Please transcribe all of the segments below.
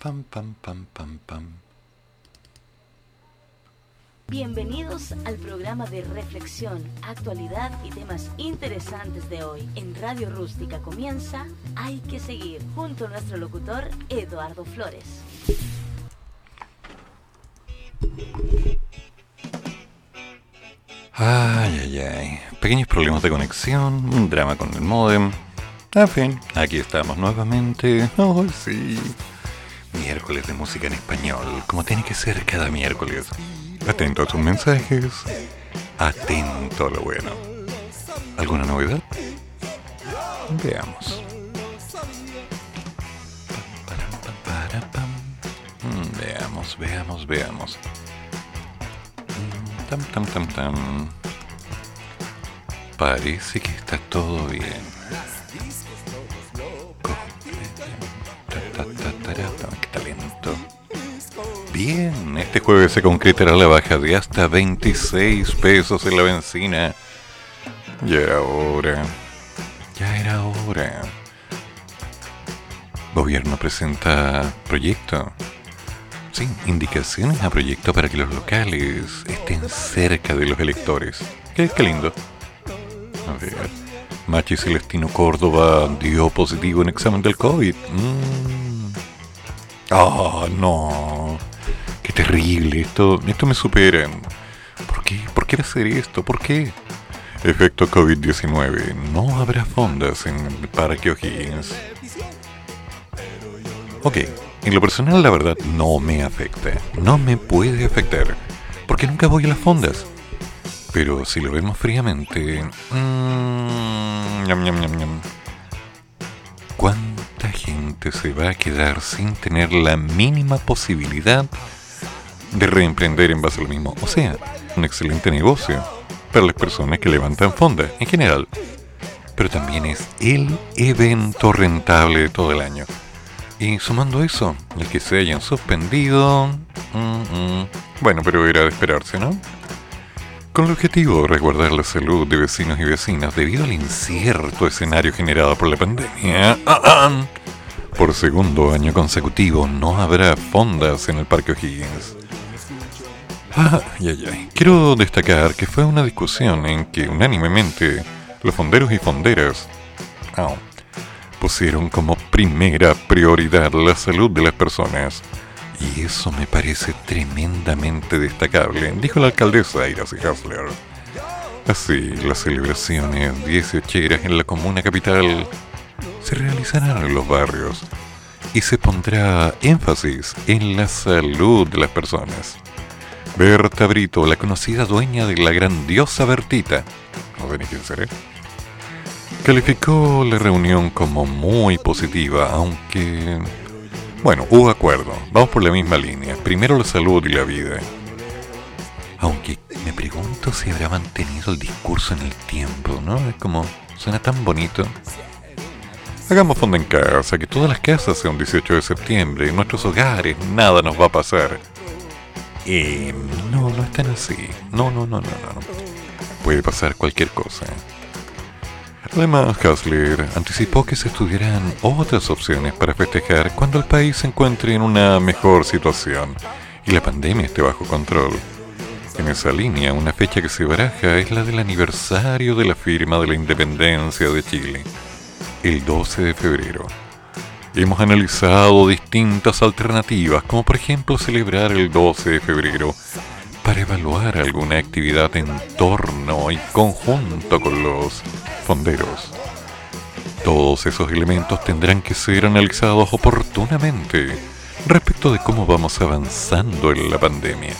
Pam, pam, pam, pam, pam. Bienvenidos al programa de reflexión, actualidad y temas interesantes de hoy. En Radio Rústica comienza Hay que seguir, junto a nuestro locutor Eduardo Flores. Ay, ay, ay. Pequeños problemas de conexión, un drama con el modem. En fin, aquí estamos nuevamente. Oh, sí. Miércoles de música en español, como tiene que ser cada miércoles. Atento a tus mensajes. Atento a lo bueno. ¿Alguna novedad? Veamos. Mm, Veamos, veamos, veamos. Mm, Tam, tam, tam, tam. Parece que está todo bien. Este jueves se concretará la baja de hasta 26 pesos en la benzina. Ya era hora. Ya era hora. Gobierno presenta proyecto. Sí, indicaciones a proyecto para que los locales estén cerca de los electores. Qué, lindo. A ver. Machi Celestino Córdoba dio positivo en examen del COVID. Mm. Ah, no. Qué terrible. Esto, esto me supera. ¿Por qué? ¿Por qué hacer esto? ¿Por qué? Efecto COVID-19. No habrá fondas en el Parque O'Higgins. Ok, en lo personal la verdad no me afecta. No me puede afectar. Porque nunca voy a las fondas. Pero si lo vemos fríamente... ñam. ¿Cuánta gente se va a quedar sin tener la mínima posibilidad reemprender en base a lo mismo? O sea, un excelente negocio para las personas que levantan fondas en general. Pero también es el evento rentable de todo el año. Y sumando eso, el que se hayan suspendido... mm, mm, bueno, pero era de esperarse, ¿no? Con el objetivo de resguardar la salud de vecinos y vecinas debido al incierto escenario generado por la pandemia, ¡ah, ah! por segundo año consecutivo no habrá fondas en el Parque O'Higgins. Ay, ay, ay. Quiero destacar que fue una discusión en que unánimemente los fonderos y fonderas pusieron como primera prioridad la salud de las personas. Y eso me parece tremendamente destacable, dijo la alcaldesa Iracy Hasler. Así, las celebraciones 18 en la comuna capital se realizarán en los barrios y se pondrá énfasis en la salud de las personas. Berta Brito, la conocida dueña de la grandiosa Bertita, no sé ni quién será, calificó la reunión como muy positiva, aunque... Bueno, hubo acuerdo, vamos por la misma línea, primero la salud y la vida. Aunque me pregunto si habrá mantenido el discurso en el tiempo, ¿no? Es como, suena tan bonito. Hagamos fondo en casa, que todas las casas sean 18 de septiembre, en nuestros hogares, nada nos va a pasar. Eh, no, no están así. No, no, no, no, no. Puede pasar cualquier cosa. Además, Hasler anticipó que se estudiarán otras opciones para festejar cuando el país se encuentre en una mejor situación y la pandemia esté bajo control. En esa línea, una fecha que se baraja es la del aniversario de la firma de la independencia de Chile, el 12 de febrero. Hemos analizado distintas alternativas, como por ejemplo celebrar el 12 de febrero para evaluar alguna actividad en torno y conjunto con los fonderos. Todos esos elementos tendrán que ser analizados oportunamente respecto de cómo vamos avanzando en la pandemia.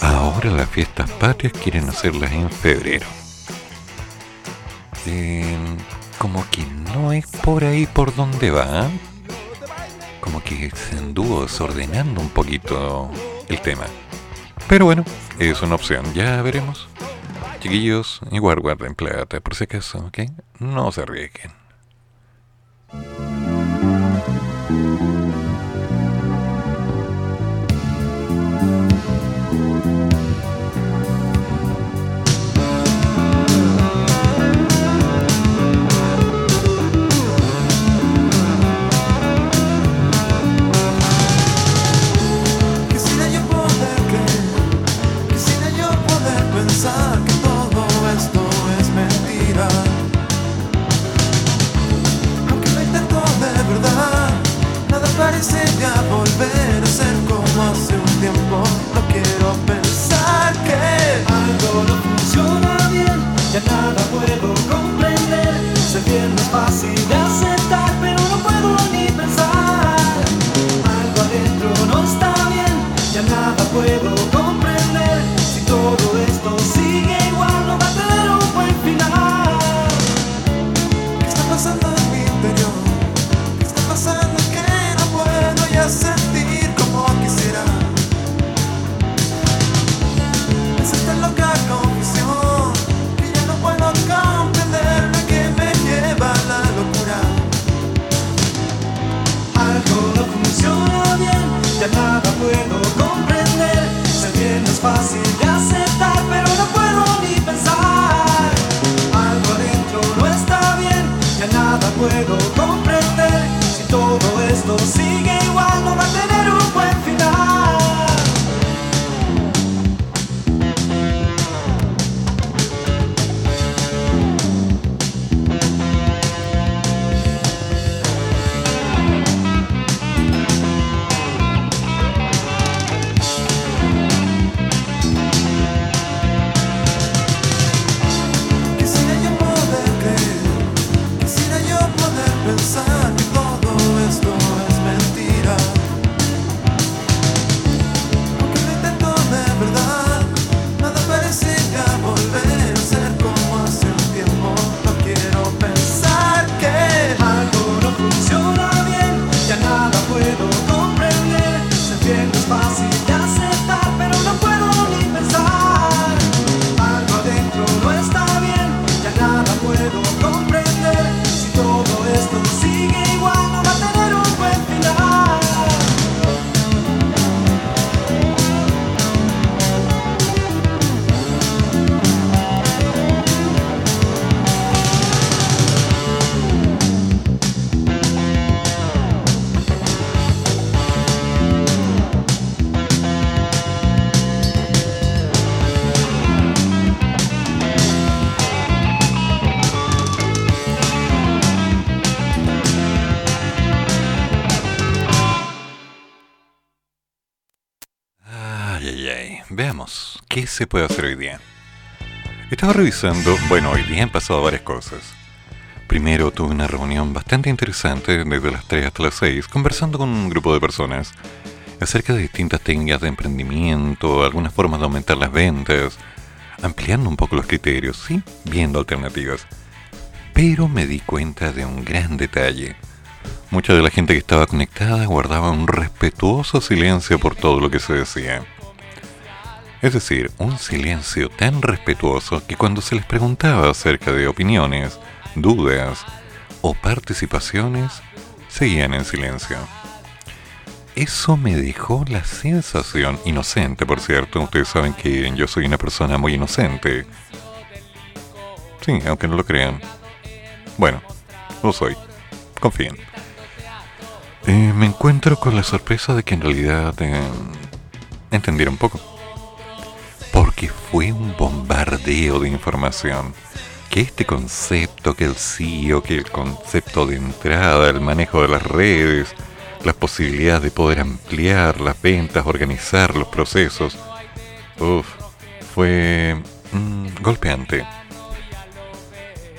Ahora las fiestas patrias quieren hacerlas en febrero. Como que no es por ahí por donde va. Como que se anduvo desordenando un poquito el tema. Pero bueno, es una opción, ya veremos. Chiquillos, igual guarden plata, por si acaso, ¿ok? No se arriesguen. Se puede hacer hoy día? Estaba revisando, bueno, hoy día han pasado varias cosas. Primero tuve una reunión bastante interesante desde las 3 hasta las 6, conversando con un grupo de personas acerca de distintas técnicas de emprendimiento, algunas formas de aumentar las ventas, ampliando un poco los criterios, sí, viendo alternativas. Pero me di cuenta de un gran detalle. Mucha de la gente que estaba conectada guardaba un respetuoso silencio por todo lo que se decía. Es decir, un silencio tan respetuoso que cuando se les preguntaba acerca de opiniones, dudas o participaciones, seguían en silencio. Eso me dejó la sensación, inocente por cierto, ustedes saben que yo soy una persona muy inocente. Sí, aunque no lo crean. Bueno, lo soy. Confíen. Eh, me encuentro con la sorpresa de que en realidad eh, entendieron poco porque fue un bombardeo de información. Que este concepto, que el CEO, que el concepto de entrada, el manejo de las redes, las posibilidades de poder ampliar las ventas, organizar los procesos, Uf, fue mm, golpeante.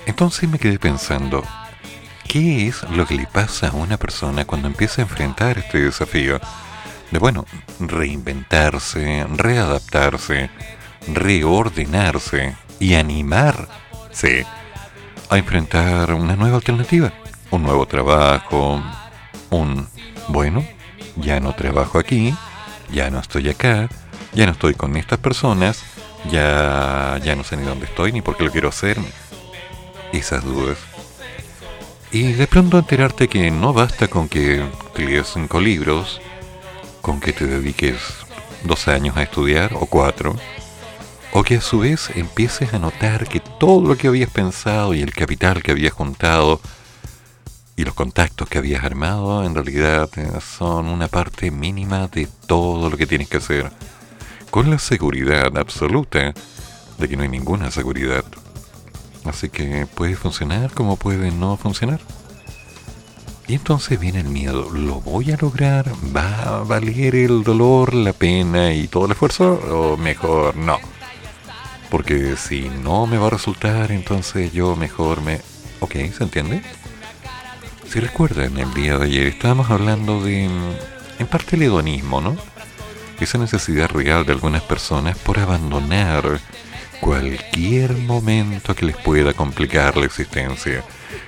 Entonces me quedé pensando, ¿qué es lo que le pasa a una persona cuando empieza a enfrentar este desafío? de, bueno, reinventarse, readaptarse, reordenarse y animarse a enfrentar una nueva alternativa, un nuevo trabajo, un, bueno, ya no trabajo aquí, ya no estoy acá, ya no estoy con estas personas, ya, ya no sé ni dónde estoy ni por qué lo quiero hacer. Esas dudas. Y de pronto enterarte que no basta con que leas cinco libros, con que te dediques dos años a estudiar o cuatro, o que a su vez empieces a notar que todo lo que habías pensado y el capital que habías juntado y los contactos que habías armado en realidad eh, son una parte mínima de todo lo que tienes que hacer, con la seguridad absoluta de que no hay ninguna seguridad. Así que puede funcionar como puede no funcionar. Y entonces viene el miedo, ¿lo voy a lograr? ¿Va a valer el dolor, la pena y todo el esfuerzo? ¿O mejor no? Porque si no me va a resultar, entonces yo mejor me... Ok, ¿se entiende? Si recuerdan, el día de ayer estábamos hablando de, en parte, el hedonismo, ¿no? Esa necesidad real de algunas personas por abandonar cualquier momento que les pueda complicar la existencia,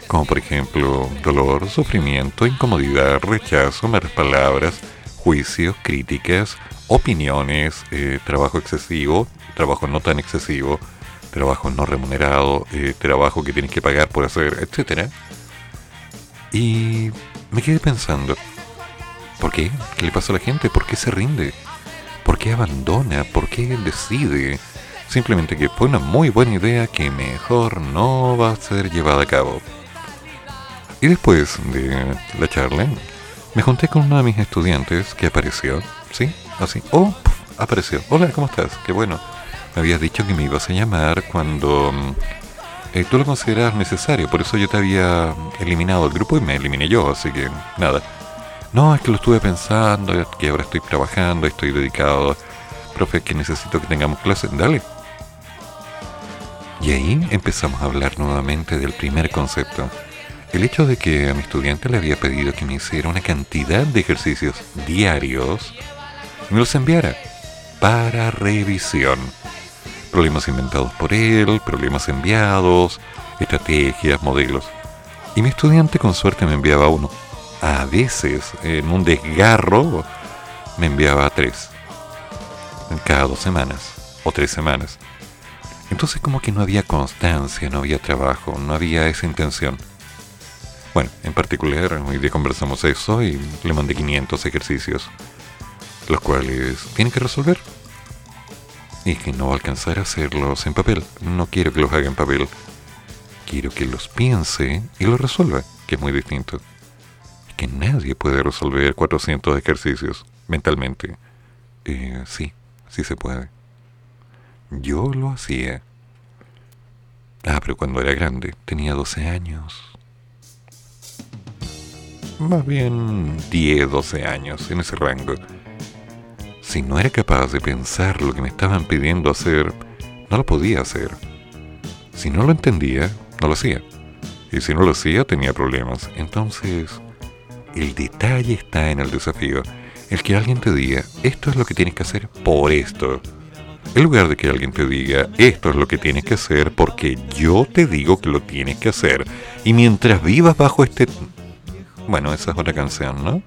como por ejemplo dolor, sufrimiento, incomodidad, rechazo, malas palabras, juicios, críticas, opiniones, eh, trabajo excesivo, trabajo no tan excesivo, trabajo no remunerado, eh, trabajo que tienes que pagar por hacer, etc. Y me quedé pensando, ¿por qué? ¿Qué le pasa a la gente? ¿Por qué se rinde? ¿Por qué abandona? ¿Por qué decide? Simplemente que fue una muy buena idea que mejor no va a ser llevada a cabo. Y después de la charla, me junté con uno de mis estudiantes que apareció, ¿sí? Así, oh, apareció. Hola, ¿cómo estás? Qué bueno. Habías dicho que me ibas a llamar cuando mm, eh, tú lo consideras necesario, por eso yo te había eliminado del grupo y me eliminé yo, así que nada. No, es que lo estuve pensando, que ahora estoy trabajando, estoy dedicado. Profe, que necesito que tengamos clases. Dale. Y ahí empezamos a hablar nuevamente del primer concepto. El hecho de que a mi estudiante le había pedido que me hiciera una cantidad de ejercicios diarios y me los enviara para revisión. Problemas inventados por él, problemas enviados, estrategias, modelos. Y mi estudiante con suerte me enviaba uno. A veces, en un desgarro, me enviaba tres. Cada dos semanas o tres semanas. Entonces como que no había constancia, no había trabajo, no había esa intención. Bueno, en particular, hoy día conversamos eso y le mandé 500 ejercicios, los cuales tiene que resolver. Y que no va a alcanzar a hacerlos en papel. No quiero que los haga en papel. Quiero que los piense y los resuelva, que es muy distinto. Que nadie puede resolver 400 ejercicios mentalmente. Eh, sí, sí se puede. Yo lo hacía. Ah, pero cuando era grande, tenía 12 años. Más bien 10, 12 años, en ese rango. Si no era capaz de pensar lo que me estaban pidiendo hacer, no lo podía hacer. Si no lo entendía, no lo hacía. Y si no lo hacía, tenía problemas. Entonces, el detalle está en el desafío. El que alguien te diga, esto es lo que tienes que hacer por esto en lugar de que alguien te diga, esto es lo que tienes que hacer porque yo te digo que lo tienes que hacer. Y mientras vivas bajo este... Bueno, esa es otra canción, ¿no?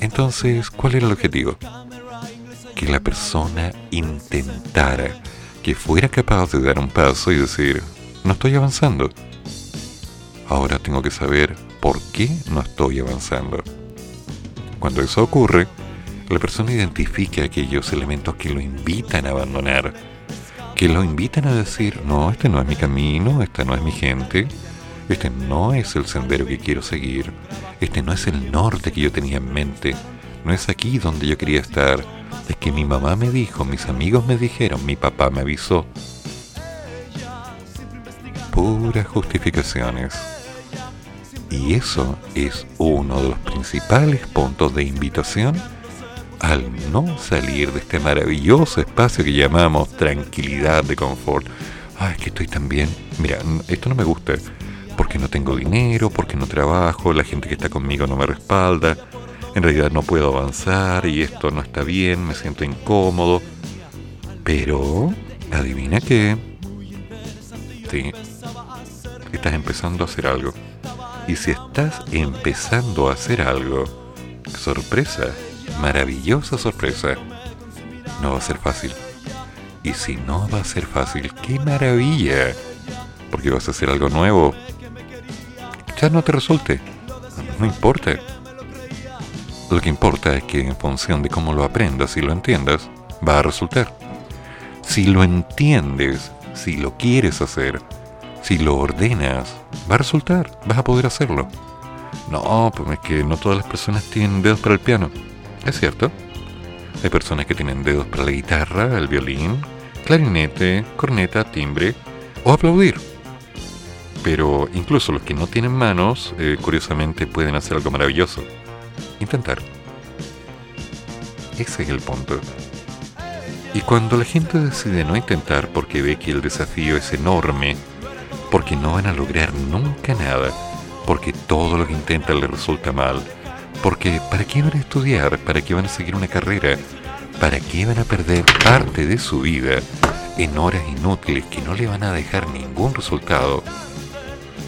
Entonces, ¿cuál era el objetivo? Que la persona intentara, que fuera capaz de dar un paso y decir, no estoy avanzando. Ahora tengo que saber por qué no estoy avanzando. Cuando eso ocurre, la persona identifica aquellos elementos que lo invitan a abandonar, que lo invitan a decir, no, este no es mi camino, esta no es mi gente, este no es el sendero que quiero seguir, este no es el norte que yo tenía en mente, no es aquí donde yo quería estar, es que mi mamá me dijo, mis amigos me dijeron, mi papá me avisó. Puras justificaciones. Y eso es uno de los principales puntos de invitación al no salir de este maravilloso espacio que llamamos tranquilidad de confort, ay, que estoy tan bien, mira, esto no me gusta, porque no tengo dinero, porque no trabajo, la gente que está conmigo no me respalda, en realidad no puedo avanzar y esto no está bien, me siento incómodo, pero, adivina qué, sí, estás empezando a hacer algo. Y si estás empezando a hacer algo, sorpresa, maravillosa sorpresa. No va a ser fácil. Y si no va a ser fácil, qué maravilla. Porque vas a hacer algo nuevo. No te resulte. No importa. Lo que importa es que en función de cómo lo aprendas y lo entiendas, va a resultar. Si lo entiendes, si lo quieres hacer, si lo ordenas, va a resultar, vas a poder hacerlo. No, pues es que no todas las personas tienen dedos para el piano. Es cierto. Hay personas que tienen dedos para la guitarra, el violín, clarinete, corneta, timbre o aplaudir. Pero incluso los que no tienen manos, eh, curiosamente, pueden hacer algo maravilloso. Intentar. Ese es el punto. Y cuando la gente decide no intentar porque ve que el desafío es enorme, porque no van a lograr nunca nada, porque todo lo que intentan le resulta mal, porque ¿para qué van a estudiar? ¿Para qué van a seguir una carrera? ¿Para qué van a perder parte de su vida en horas inútiles que no le van a dejar ningún resultado?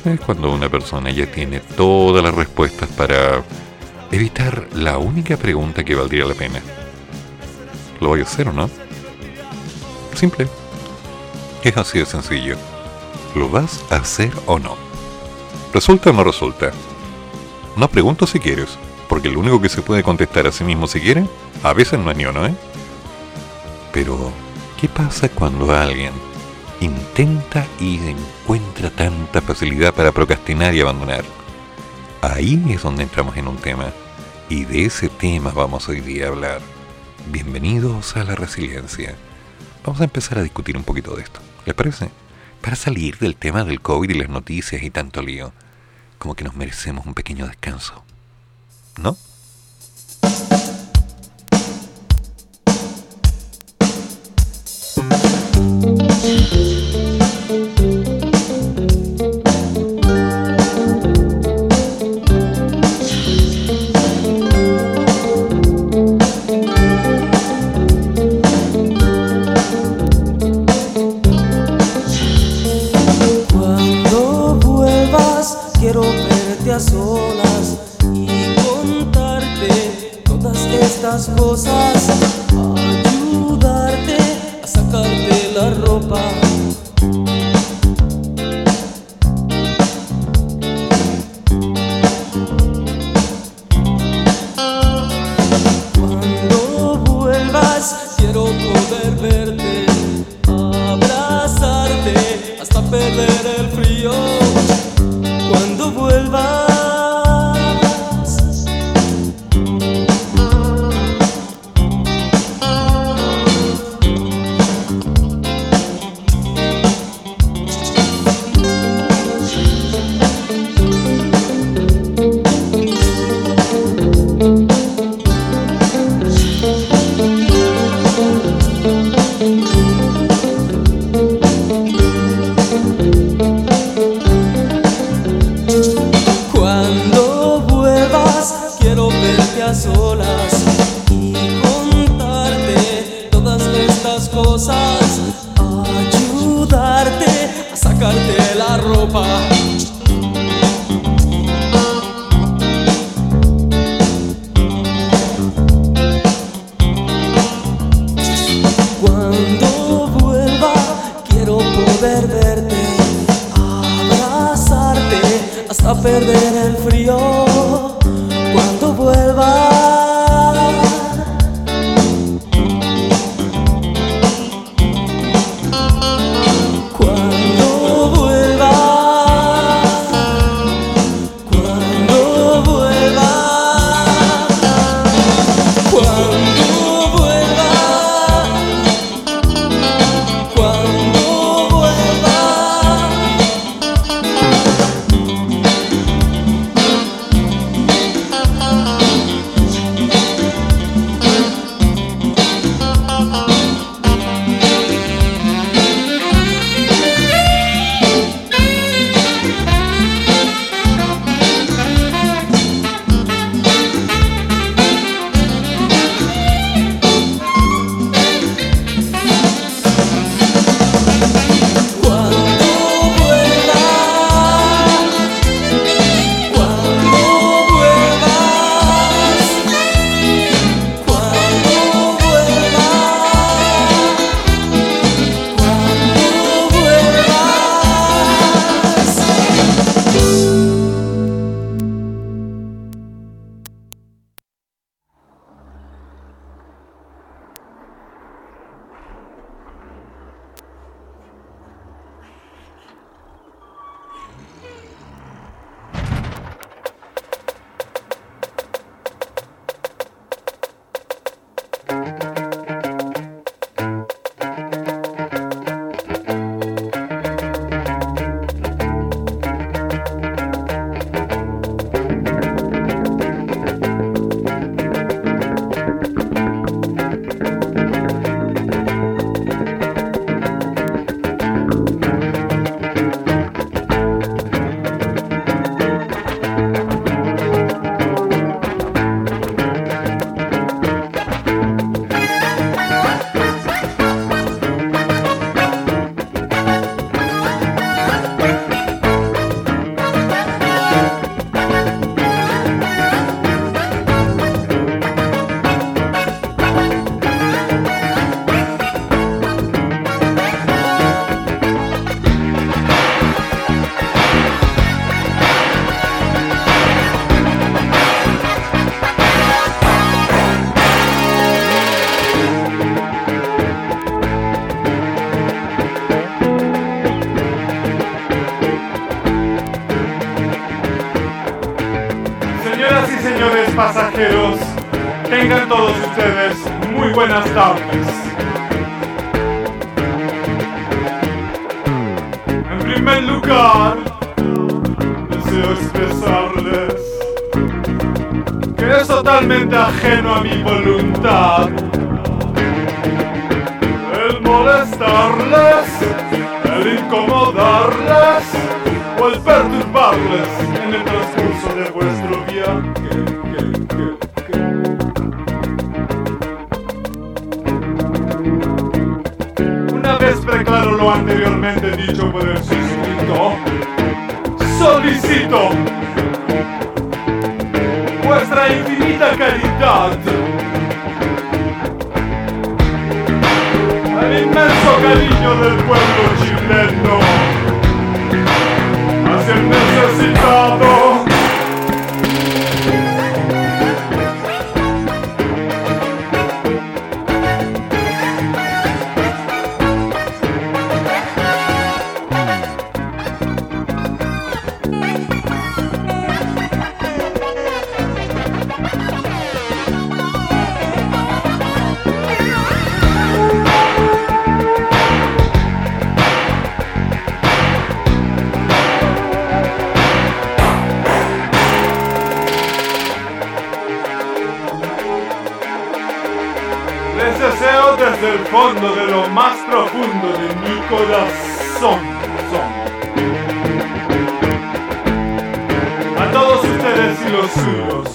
Es cuando una persona ya tiene todas las respuestas para evitar la única pregunta que valdría la pena. ¿Lo voy a hacer o no? Simple. Es así de sencillo. ¿Lo vas a hacer o no? ¿Resulta o no resulta? No pregunto si quieres, porque lo único que se puede contestar a sí mismo si quiere, a veces no es ni uno, ¿eh? Pero, ¿qué pasa cuando alguien intenta y encuentra tanta facilidad para procrastinar y abandonar? Ahí es donde entramos en un tema, y de ese tema vamos hoy día a hablar. Bienvenidos a la resiliencia. Vamos a empezar a discutir un poquito de esto. ¿Les parece? Para salir del tema del COVID y las noticias y tanto lío, como que nos merecemos un pequeño descanso. ¿No? Perder el ajeno a mi voluntad el molestarles, el incomodarles o el perturbarles en el transcurso de vuestro viaje. Una vez preclaro lo anteriormente dicho por el suscrito, solicito infinita caridad el inmenso cariño del pueblo chileno hacia el necesitado. Corazón. A todos ustedes y los suyos.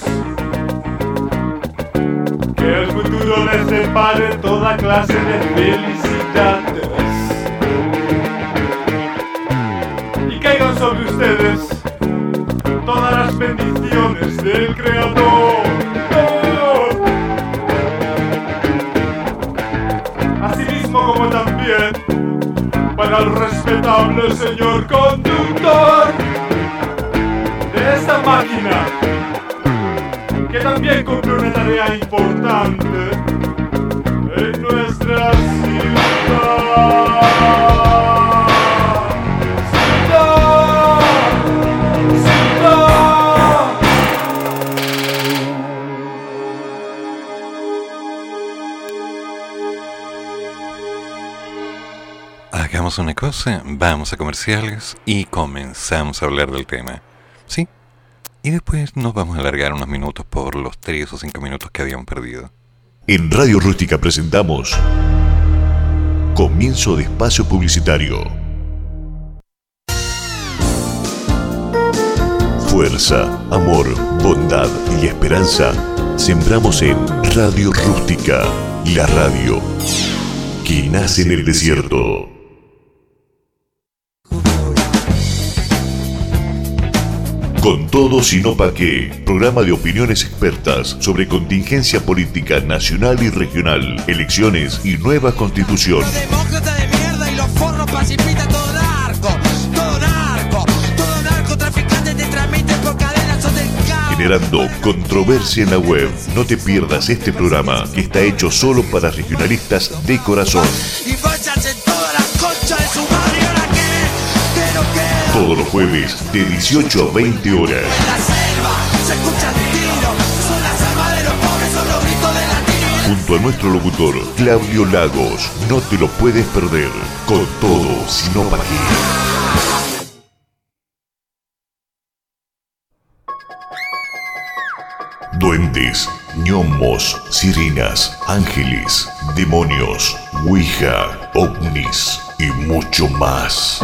Que el futuro les depare toda clase de felicidades. Y caigan sobre ustedes todas las bendiciones del Creador. El respetable señor conductor de esta máquina, que también cumple una tarea importante en nuestra ciudad. Vamos a comerciales y comenzamos a hablar del tema. ¿Sí? Y después nos vamos a alargar unos minutos por los 3 o 5 minutos que habíamos perdido. En Radio Rústica presentamos Comienzo de Espacio Publicitario. Fuerza, amor, bondad y esperanza sembramos en Radio Rústica, la radio que nace en el desierto. Con todo, sino pa' qué. Programa de opiniones expertas sobre contingencia política nacional y regional, elecciones y nueva constitución. Demócrata de mierda y los forros pacifistas, todo narco, todo narco, todo narcotraficante te transmiten por cadenas o del cabo. Generando controversia en la web. No te pierdas este programa que está hecho solo para regionalistas de corazón. Y váyanse todas las conchas de su Todos los jueves de 18 a 20 horas. Junto a nuestro locutor Claudio Lagos. No te lo puedes perder. Con todo, sino pa' qué. Duendes, gnomos, sirenas, ángeles, demonios, ouija, ovnis y mucho más.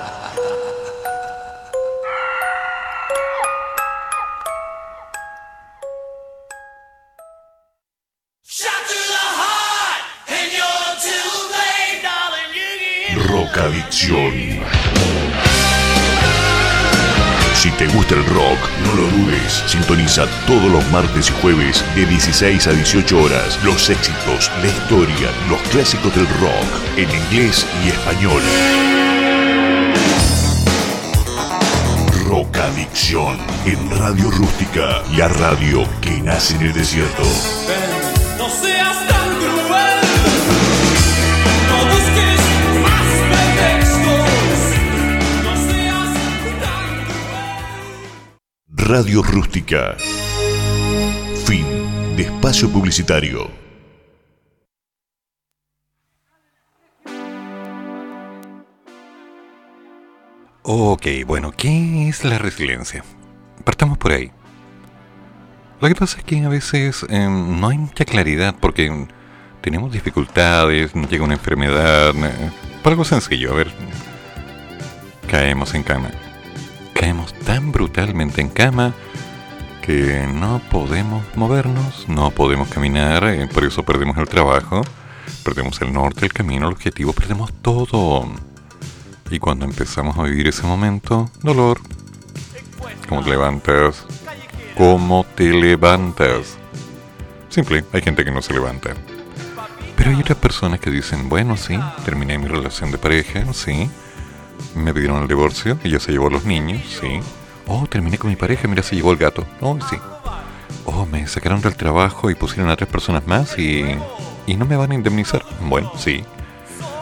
Si te gusta el rock, no lo dudes. Sintoniza todos los martes y jueves de 16 a 18 horas los éxitos, la historia, los clásicos del rock en inglés y español. Rock Adicción en Radio Rústica, la radio que nace en el desierto. No seas tan cruel. Radio Rústica. Fin de espacio publicitario. Ok, bueno, ¿qué es la resiliencia? Partamos por ahí. Lo que pasa es que a veces eh, no hay mucha claridad porque tenemos dificultades, llega una enfermedad, eh, por algo sencillo, a ver, caemos en cama. Caemos tan brutalmente en cama que no podemos movernos, no podemos caminar, eh, por eso perdemos el trabajo, perdemos el norte, el camino, el objetivo, perdemos todo. Y cuando empezamos a vivir ese momento, dolor. ¿Cómo te levantas? ¿Cómo te levantas? Simple, hay gente que no se levanta. Pero hay otras personas que dicen, bueno, sí, terminé mi relación de pareja, sí. Me pidieron el divorcio, ella se llevó a los niños, sí. Oh, terminé con mi pareja, mira, se llevó el gato. Oh, sí. Oh, me sacaron del trabajo y pusieron a tres personas más y... Y no me van a indemnizar. Bueno, sí.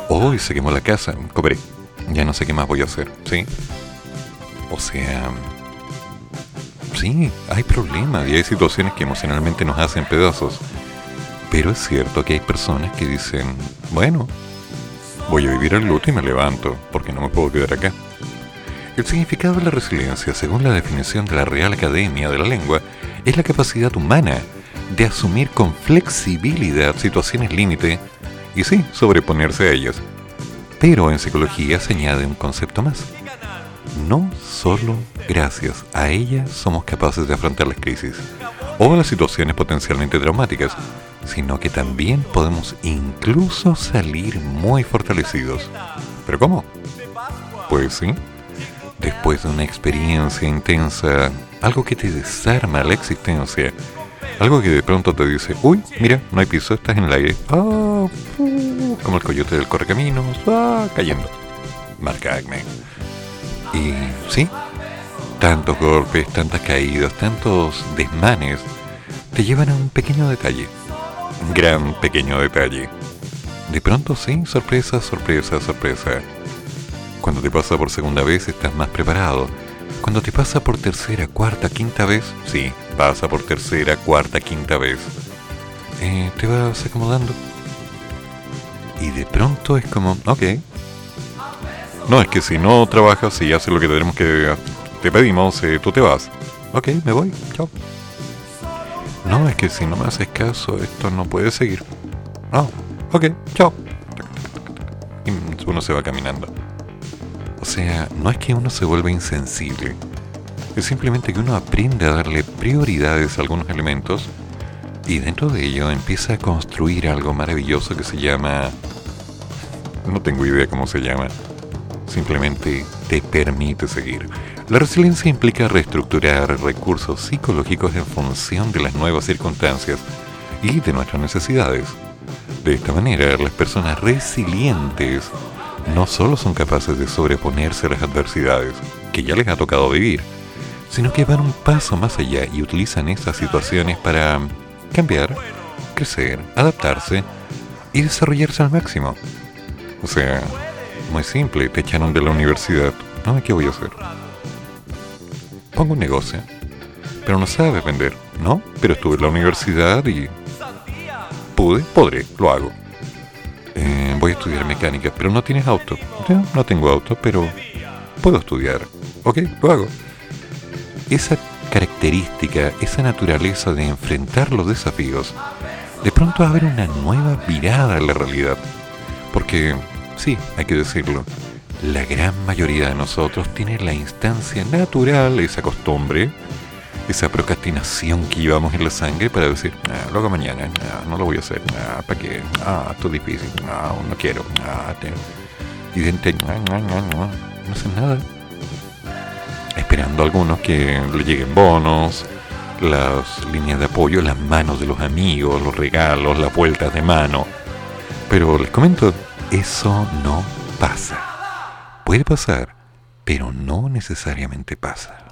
Oh, y se quemó la casa. Cobré. Ya no sé qué más voy a hacer, ¿sí? O sea... Sí, hay problemas y hay situaciones que emocionalmente nos hacen pedazos. Pero es cierto que hay personas que dicen, bueno, voy a vivir el luto y me levanto, porque no me puedo quedar acá. El significado de la resiliencia, según la definición de la Real Academia de la Lengua, es la capacidad humana de asumir con flexibilidad situaciones límite y sí, sobreponerse a ellas. Pero en psicología se añade un concepto más. No solo gracias a ella somos capaces de afrontar las crisis o las situaciones potencialmente traumáticas, sino que también podemos incluso salir muy fortalecidos. ¿Pero cómo? Pues sí, después de una experiencia intensa, algo que te desarma la existencia, algo que de pronto te dice, uy, mira, no hay piso, estás en el aire, uh, como el coyote del correcaminos, cayendo. Marca Acme. Y sí, tantos golpes, tantas caídas, tantos desmanes, te llevan a un pequeño detalle. Gran pequeño detalle. De pronto sí, sorpresa, sorpresa, sorpresa. Cuando te pasa por segunda vez estás más preparado. Cuando te pasa por tercera, cuarta, quinta vez, sí, pasa por tercera, cuarta, quinta vez. Eh, te vas acomodando. Y de pronto es como, ok. No, es que si no trabajas y haces lo que tenemos que te pedimos, eh, tú te vas. Ok, me voy, chao. No, es que si no me haces caso, esto no puede seguir. Ah, ok, chao. Y uno se va caminando. O sea, no es que uno se vuelva insensible. Es simplemente que uno aprende a darle prioridades a algunos elementos y dentro de ello empieza a construir algo maravilloso que se llama... No tengo idea cómo se llama. Simplemente te permite seguir. La resiliencia implica reestructurar recursos psicológicos en función de las nuevas circunstancias y de nuestras necesidades. De esta manera, las personas resilientes no solo son capaces de sobreponerse a las adversidades que ya les ha tocado vivir, sino que van un paso más allá y utilizan estas situaciones para cambiar, crecer, adaptarse y desarrollarse al máximo. O sea, muy simple, te echaron de la universidad, ¿no? ¿Qué voy a hacer? Pongo un negocio, pero no sabes vender, ¿no? Pero estuve en la universidad y pude, podré, lo hago. Eh, voy a estudiar mecánica, pero no tienes auto. No, no tengo auto, pero puedo estudiar. Ok, lo hago. Esa característica, esa naturaleza de enfrentar los desafíos, de pronto abre una nueva mirada a la realidad. Porque, sí, hay que decirlo, la gran mayoría de nosotros tiene la instancia natural, esa costumbre, esa procrastinación que llevamos en la sangre para decir, ah, mañana, ah, no lo voy a hacer, ah, ¿para qué? Ah, esto es difícil, ah, no quiero, ah, te... y ah, ah, ah, no haces nada. esperando a algunos que le lleguen bonos, las líneas de apoyo, las manos de los amigos, los regalos, las vueltas de mano. Pero les comento, eso no pasa. Puede pasar, pero no necesariamente pasa.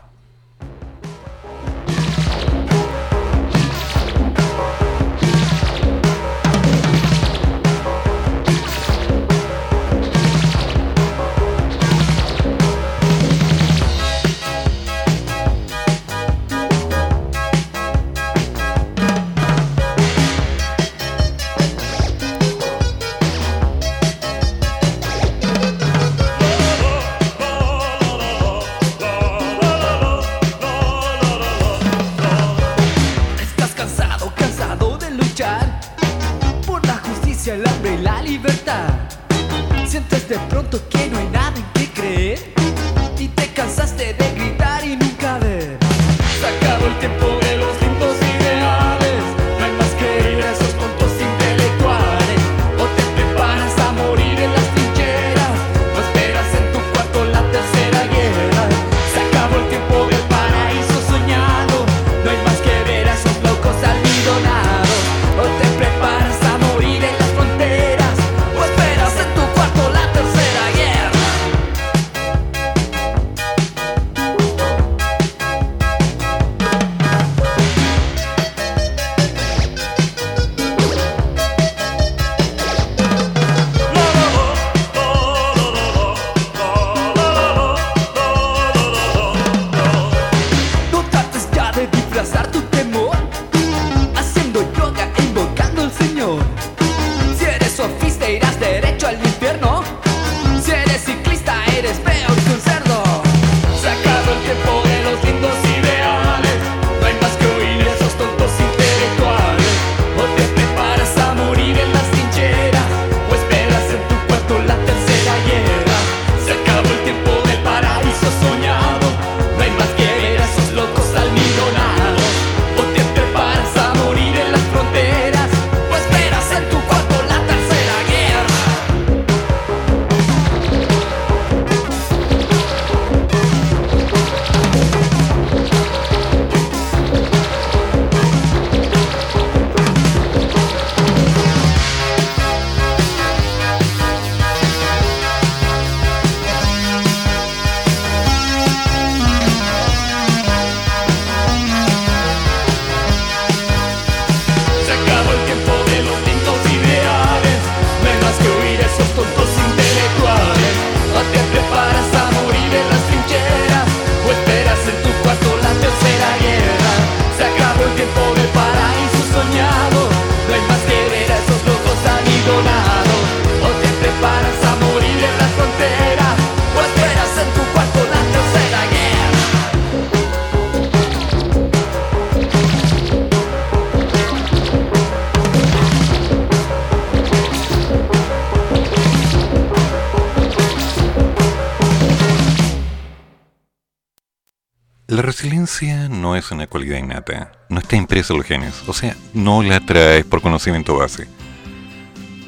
Una cualidad innata, no está impresa en los genes, o sea, no la traes por conocimiento base.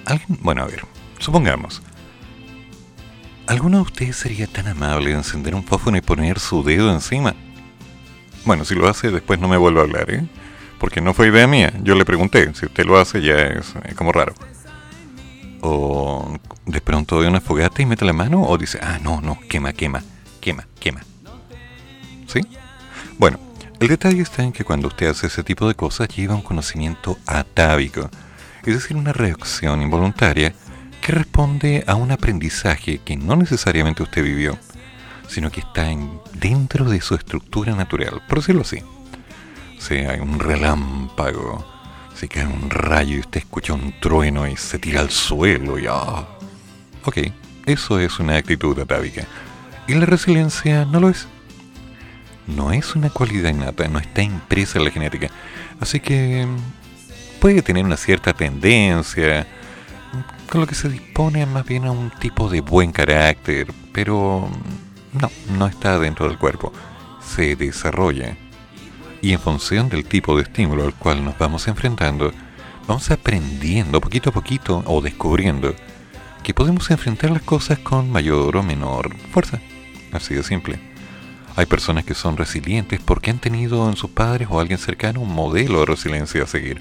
¿Alguien? Bueno, a ver, supongamos. ¿Alguno de ustedes sería tan amable de encender un fósforo y poner su dedo encima? Bueno, si lo hace, después no me vuelvo a hablar, ¿eh? Porque no fue idea mía. Yo le pregunté, si usted lo hace ya es, como raro. O de pronto ve una fogata y mete la mano o dice, ah, no, no, quema, quema, quema, quema. ¿Sí? Bueno, el detalle está en que cuando usted hace ese tipo de cosas lleva un conocimiento atávico, es decir, una reacción involuntaria que responde a un aprendizaje que no necesariamente usted vivió, sino que está en, dentro de su estructura natural, por decirlo así. Si hay un relámpago, si cae un rayo y usted escucha un trueno y se tira al suelo y ah. Ok, eso es una actitud atávica. Y la resiliencia no lo es no es una cualidad innata, no está impresa en la genética. Así que mm, puede tener una cierta tendencia, con lo que se dispone más bien a un tipo de buen carácter, pero mm, no, no está dentro del cuerpo, se desarrolla. Y en función del tipo de estímulo al cual nos vamos enfrentando, vamos aprendiendo poquito a poquito o descubriendo que podemos enfrentar las cosas con mayor o menor fuerza. Así de simple. Hay personas que son resilientes porque han tenido en sus padres o alguien cercano un modelo de resiliencia a seguir.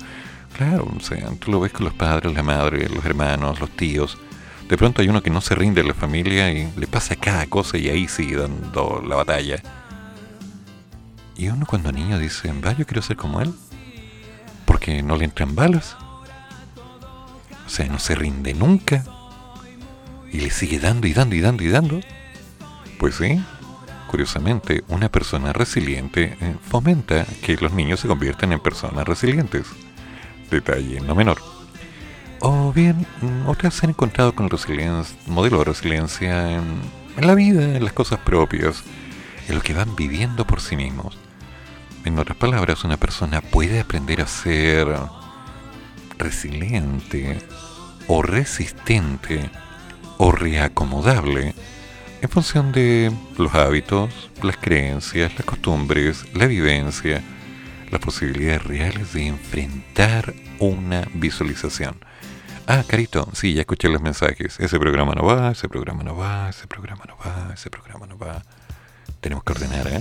Claro, o sea, tú lo ves con los padres, la madre, los hermanos, los tíos. De pronto hay uno que no se rinde en la familia y le pasa cada cosa y ahí sigue dando la batalla. Y uno cuando niño dice, va, yo quiero ser como él. Porque no le entran balas. O sea, no se rinde nunca. Y le sigue dando y dando y dando y dando. Pues sí, curiosamente, una persona resiliente eh, fomenta que los niños se conviertan en personas resilientes. Detalle no menor. O bien, mm, otras se han encontrado con el modelo de resiliencia en, en la vida, en las cosas propias, en lo que van viviendo por sí mismos. En otras palabras, una persona puede aprender a ser resiliente o resistente o reacomodable en función de los hábitos, las creencias, las costumbres, la vivencia, las posibilidades reales de enfrentar una visualización. Ah, Carito, sí, ya escuché los mensajes. Ese programa no va, ese programa no va, ese programa no va, ese programa no va. Tenemos que ordenar, ¿eh?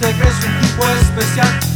este que es un tipo especial.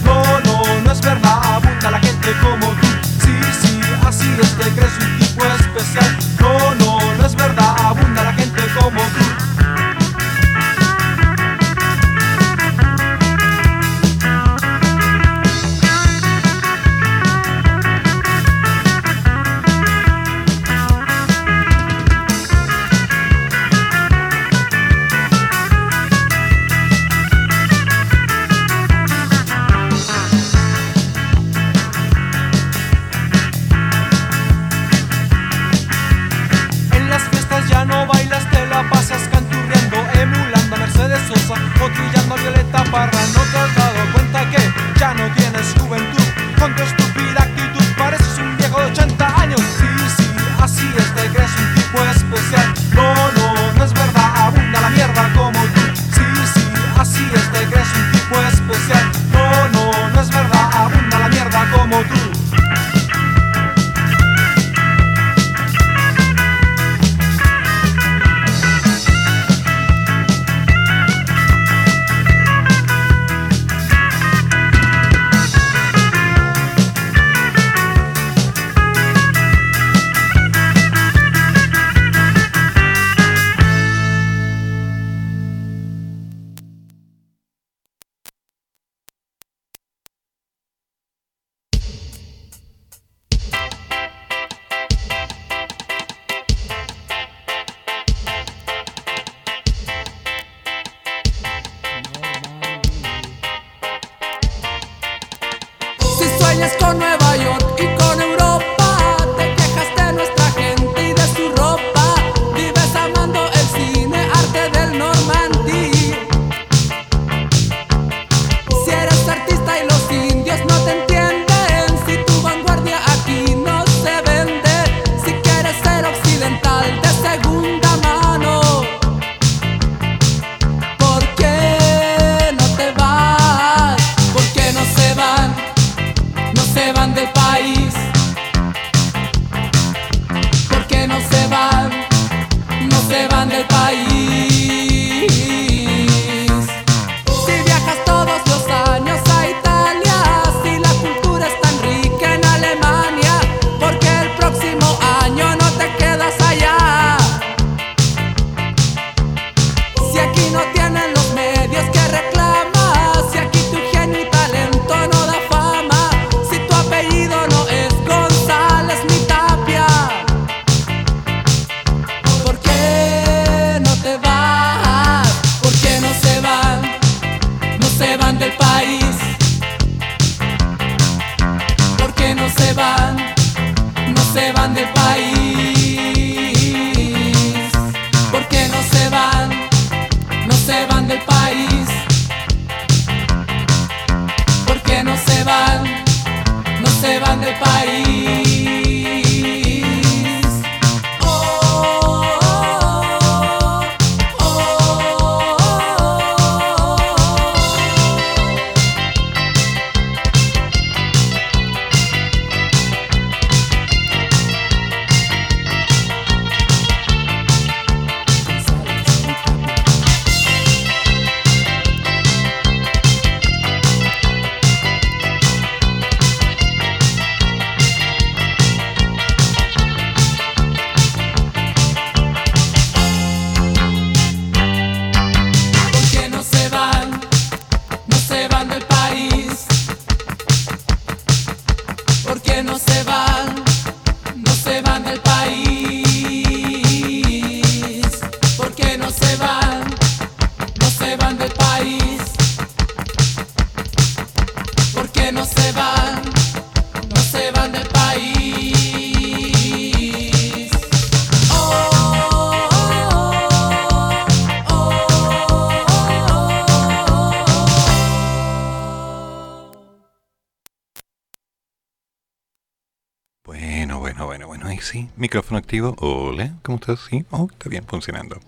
Micrófono activo. Hola, ¿cómo estás? Sí, oh, está bien funcionando.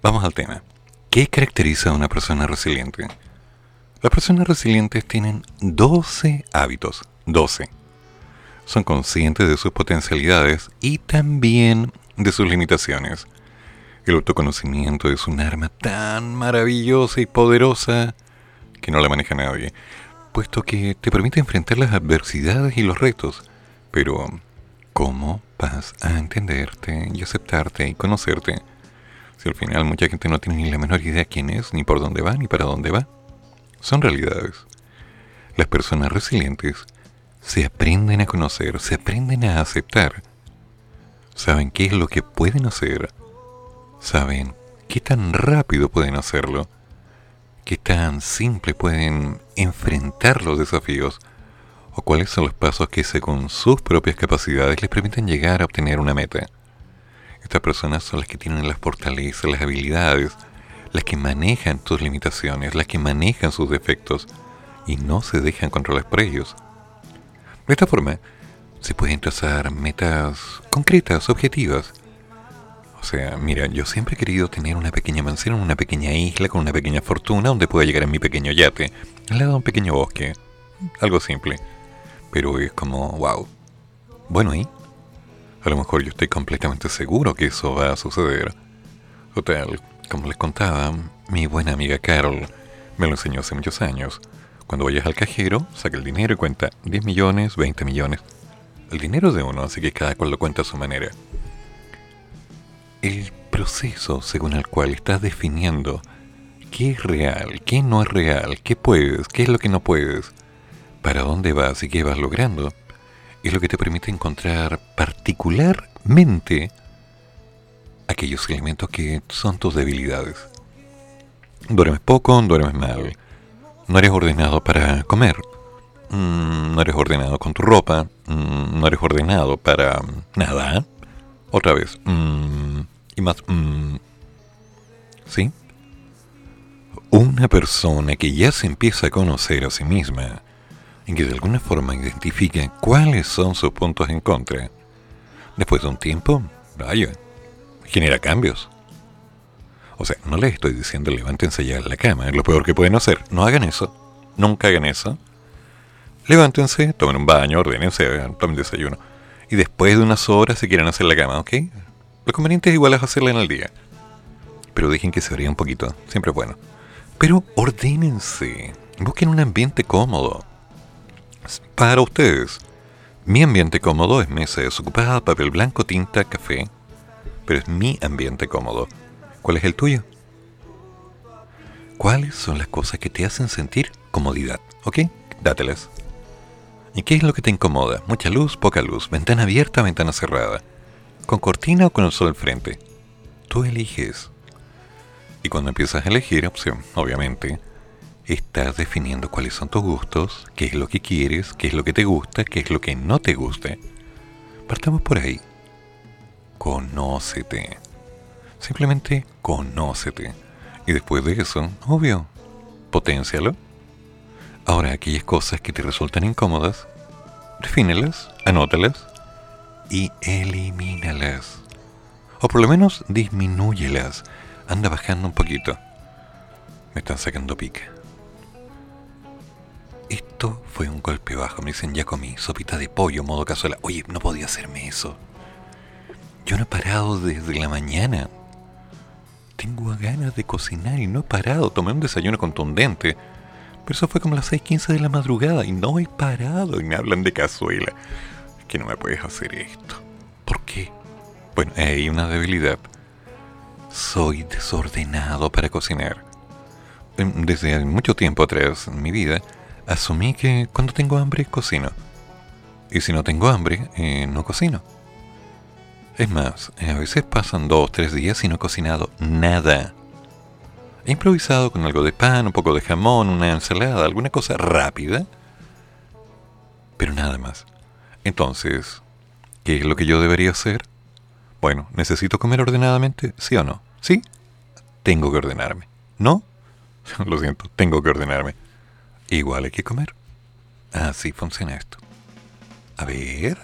Vamos al tema. ¿Qué caracteriza a una persona resiliente? Las personas resilientes tienen 12 hábitos. 12. Son conscientes de sus potencialidades y también de sus limitaciones. El autoconocimiento es un arma tan maravillosa y poderosa que no la maneja nadie, puesto que te permite enfrentar las adversidades y los retos, pero ¿Cómo vas a entenderte y aceptarte y conocerte? Si al final mucha gente no tiene ni la menor idea quién es, ni por dónde va, ni para dónde va. Son realidades. Las personas resilientes se aprenden a conocer, se aprenden a aceptar. Saben qué es lo que pueden hacer. Saben qué tan rápido pueden hacerlo. Qué tan simple pueden enfrentar los desafíos o cuáles son los pasos que según sus propias capacidades les permiten llegar a obtener una meta. Estas personas son las que tienen las fortalezas, las habilidades, las que manejan tus limitaciones, las que manejan sus defectos y no se dejan controlar por ellos. De esta forma, se pueden trazar metas concretas, objetivas. O sea, mira, yo siempre he querido tener una pequeña mansión una pequeña isla con una pequeña fortuna donde pueda llegar en mi pequeño yate, al lado de un pequeño bosque. Algo simple pero es como, wow. Bueno, ¿y? A lo mejor yo estoy completamente seguro que eso va a suceder. Total, como les contaba, mi buena amiga Carol me lo enseñó hace muchos años. Cuando vayas al cajero, saca el dinero y cuenta 10 millones, 20 millones. El dinero es de uno, así que cada cual lo cuenta a su manera. El proceso según el cual estás definiendo qué es real, qué no es real, qué puedes, qué es lo que no puedes, para dónde vas y qué vas logrando, es lo que te permite encontrar particularmente aquellos elementos que son tus debilidades. Duermes poco, duermes mal. No eres ordenado para comer. Mm, no eres ordenado con tu ropa. Mm, no eres ordenado para nada. Otra vez. Mm, y más. ¿Sí? Una persona que ya se empieza a conocer a sí misma en que de alguna forma identifique cuáles son sus puntos en contra. Después de un tiempo, vaya, genera cambios. O sea, no les estoy diciendo levántense ya de la cama, es lo peor que pueden hacer. No hagan eso, nunca hagan eso. Levántense, tomen un baño, ordenense, tomen desayuno. Y después de unas horas se quieren hacer la cama, ¿ok? Lo conveniente es igual es hacerla en el día. Pero dejen que se abría un poquito, siempre es bueno. Pero ordénense, busquen un ambiente cómodo para ustedes. Mi ambiente cómodo es mesa desocupada, papel blanco, tinta, café. Pero es mi ambiente cómodo. ¿Cuál es el tuyo? ¿Cuáles son las cosas que te hacen sentir comodidad? ¿Ok? Dátelas. ¿Y qué es lo que te incomoda? Mucha luz, poca luz, ventana abierta, ventana cerrada. ¿Con cortina o con el sol al frente? Tú eliges. Y cuando empiezas a elegir, opción, obviamente, estás definiendo cuáles son tus gustos, qué es lo que quieres, qué es lo que te gusta, qué es lo que no te gusta. Partamos por ahí. Conócete. Simplemente conócete. Y después de eso, obvio, potencialo. Ahora, aquellas cosas que te resultan incómodas, defínelas, anótalas y elimínalas. O por lo menos disminúyelas. Anda bajando un poquito. Me están sacando pica. Esto fue un golpe bajo. Me dicen, ya comí sopita de pollo, modo cazuela. Oye, no podía hacerme eso. Yo no he parado desde la mañana. Tengo ganas de cocinar y no he parado. Tomé un desayuno contundente. Pero eso fue como las 6.15 de la madrugada y no he parado y me hablan de cazuela. Es que no me puedes hacer esto. ¿Por qué? Bueno, hay una debilidad. Soy desordenado para cocinar. Em, desde mucho tiempo atrás en mi vida, asumí que cuando tengo hambre cocino. Y si no tengo hambre, eh, no cocino. Es más, a veces pasan dos, tres días y no he cocinado nada. He improvisado con algo de pan, un poco de jamón, una ensalada, alguna cosa rápida, pero nada más. Entonces, ¿qué es lo que yo debería hacer? Bueno, ¿necesito comer ordenadamente? ¿Sí o no? ¿Sí? Tengo que ordenarme. ¿No? Lo siento, tengo que ordenarme. Igual hay que comer. Así funciona esto. A ver.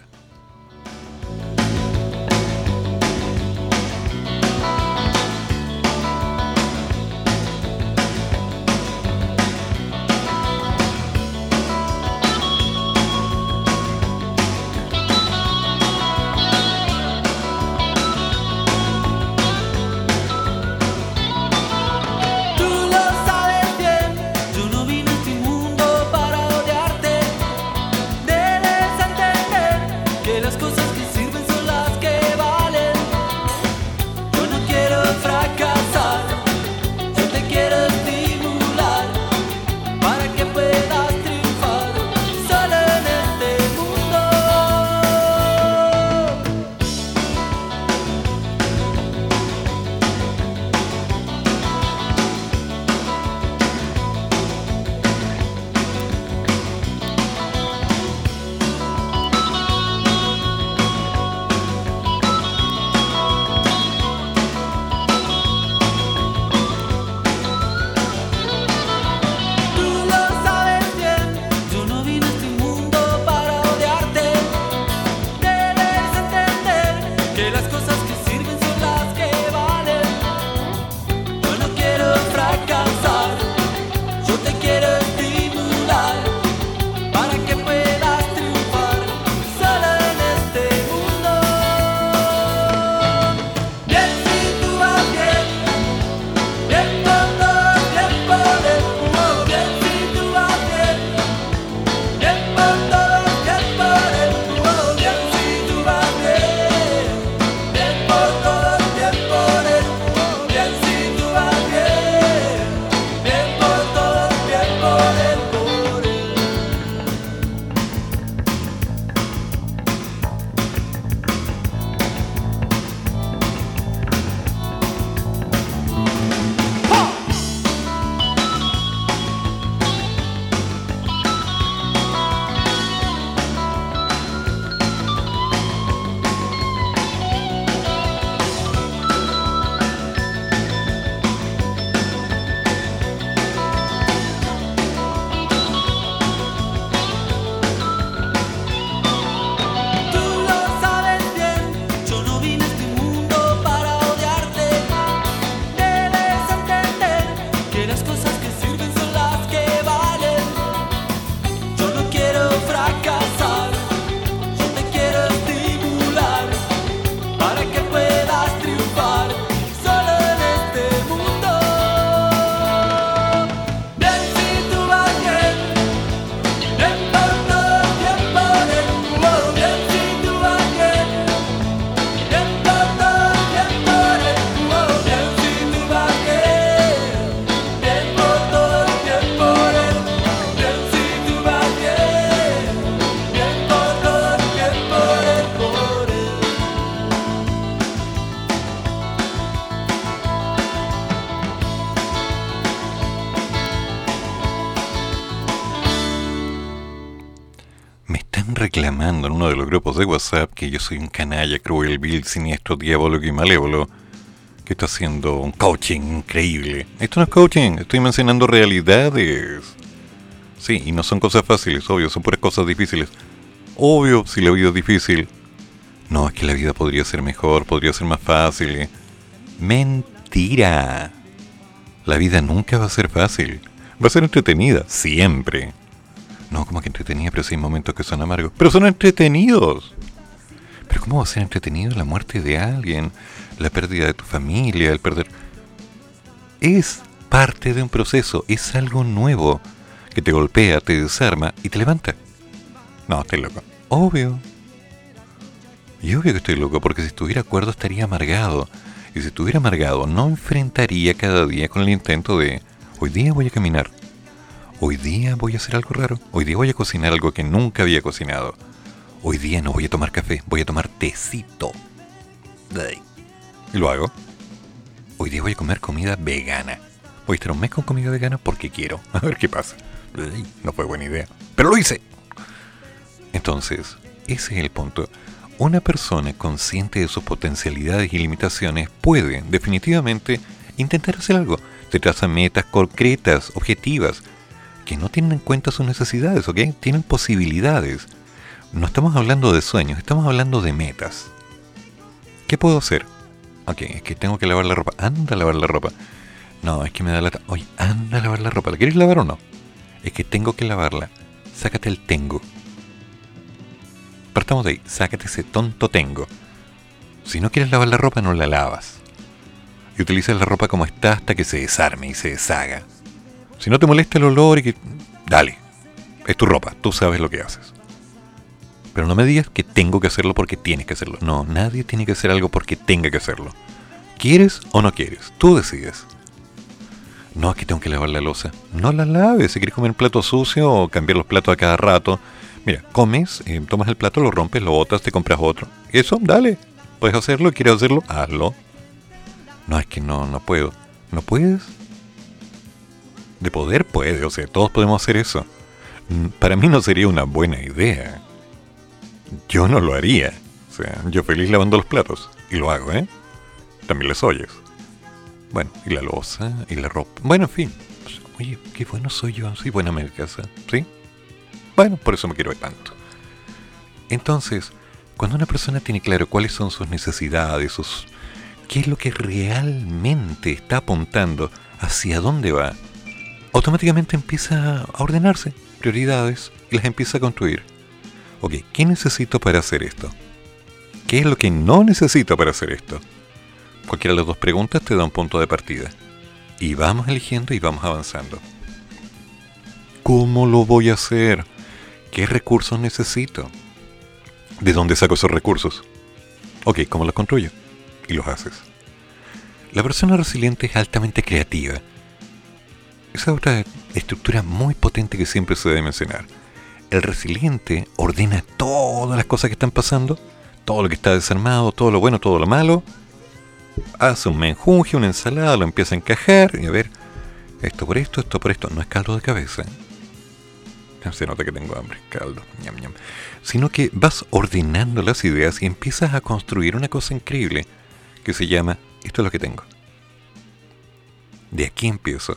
Grupos de WhatsApp que yo soy un canalla, cruel, vil, siniestro, diabólico y malévolo que está haciendo un coaching increíble. Esto no es coaching, estoy mencionando realidades. Sí, y no son cosas fáciles, obvio, son puras cosas difíciles. Obvio, si la vida es difícil. No, es que la vida podría ser mejor, podría ser más fácil. Mentira. La vida nunca va a ser fácil. Va a ser entretenida, siempre. No, como que entretenida, pero sí hay momentos que son amargos. Pero son entretenidos. Pero ¿cómo va a ser entretenido la muerte de alguien? La pérdida de tu familia, el perder... Es parte de un proceso, es algo nuevo que te golpea, te desarma y te levanta. No, estoy loco. Obvio. Y obvio que estoy loco, porque si estuviera acuerdo estaría amargado. Y si estuviera amargado, no enfrentaría cada día con el intento de, hoy día voy a caminar, hoy día voy a hacer algo raro, hoy día voy a cocinar algo que nunca había cocinado, hoy día no voy a tomar café, voy a tomar tecito. Y lo hago. Hoy día voy a comer comida vegana. Voy a estar un mes con comida vegana porque quiero. A ver qué pasa. No fue buena idea. Pero lo hice. Entonces, ese es el punto. Una persona consciente de sus potencialidades y limitaciones puede definitivamente intentar hacer algo. Se traza metas concretas, objetivas, que no tienen en cuenta sus necesidades, ¿ok? Tienen posibilidades. No estamos hablando de sueños, estamos hablando de metas. ¿Qué puedo hacer? Ok, es que tengo que lavar la ropa. Anda a lavar la ropa. No, es que me da la... Oye, anda a lavar la ropa. ¿La quieres lavar o no? Es que tengo que lavarla. Sácate el tengo. Partamos de ahí, sácate ese tonto tengo. Si no quieres lavar la ropa, no la lavas. Y utiliza la ropa como está hasta que se desarme y se deshaga. Si no te molesta el olor y que... Dale, es tu ropa, tú sabes lo que haces. Pero no me digas que tengo que hacerlo porque tienes que hacerlo. No, nadie tiene que hacer algo porque tenga que hacerlo. ¿Quieres o no quieres? Tú decides. No, aquí tengo que lavar la losa. No la laves. Si quieres comer un plato sucio o cambiar los platos a cada rato, Mira, comes, eh, tomas el plato, lo rompes, lo botas, te compras otro. Eso, dale. Puedes hacerlo, quieres hacerlo, hazlo. No, es que no, no puedo. ¿No puedes? De poder puede, o sea, todos podemos hacer eso. Mm, para mí no sería una buena idea. Yo no lo haría. O sea, yo feliz lavando los platos. Y lo hago, ¿eh? También les oyes. Bueno, y la losa, y la ropa. Bueno, en fin. Oye, qué bueno soy yo. Soy buena casa. ¿Sí? Bueno, por eso me quiero ver tanto. Entonces, cuando una persona tiene claro cuáles son sus necesidades, sus qué es lo que realmente está apuntando, hacia dónde va, automáticamente empieza a ordenarse prioridades y las empieza a construir. Ok, ¿qué necesito para hacer esto? ¿Qué es lo que no necesito para hacer esto? Cualquiera de las dos preguntas te da un punto de partida. Y vamos eligiendo y vamos avanzando. ¿Cómo lo voy a hacer? ¿Qué recursos necesito? ¿De dónde saco esos recursos? Ok, ¿cómo los construyo? Y los haces. La persona resiliente es altamente creativa. Esa otra estructura muy potente que siempre se debe mencionar. El resiliente ordena todas las cosas que están pasando, todo lo que está desarmado, todo lo bueno, todo lo malo. Hace un menjunje, una ensalada, lo empieza a encajar y a ver, esto por esto, esto por esto. No es caldo de cabeza. se nota que tengo hambre, caldo, ñam, ñam. Sino que vas ordenando las ideas y empiezas a construir una cosa increíble que se llama, esto es lo que tengo. De aquí empiezo.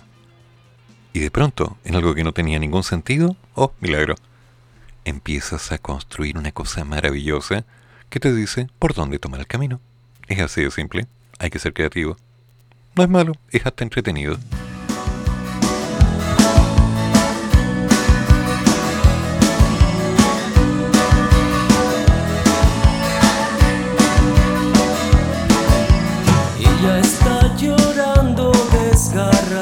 Y de pronto, en algo que no tenía ningún sentido, oh, milagro, empiezas a construir una cosa maravillosa que te dice por dónde tomar el camino. Es así de simple, hay que ser creativo. No es malo, es hasta entretenido. Ella está llorando desgarrada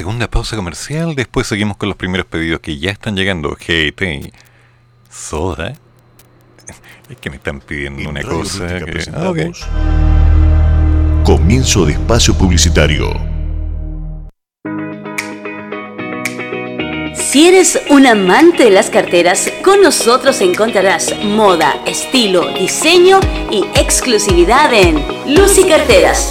segunda pausa comercial. Después seguimos con los primeros pedidos que ya están llegando. GT, Soda. Es que me están pidiendo una cosa. Que... Ah, Comienzo de espacio publicitario. Si eres un amante de las carteras, con nosotros encontrarás moda, estilo, diseño y exclusividad en Lucy Carteras.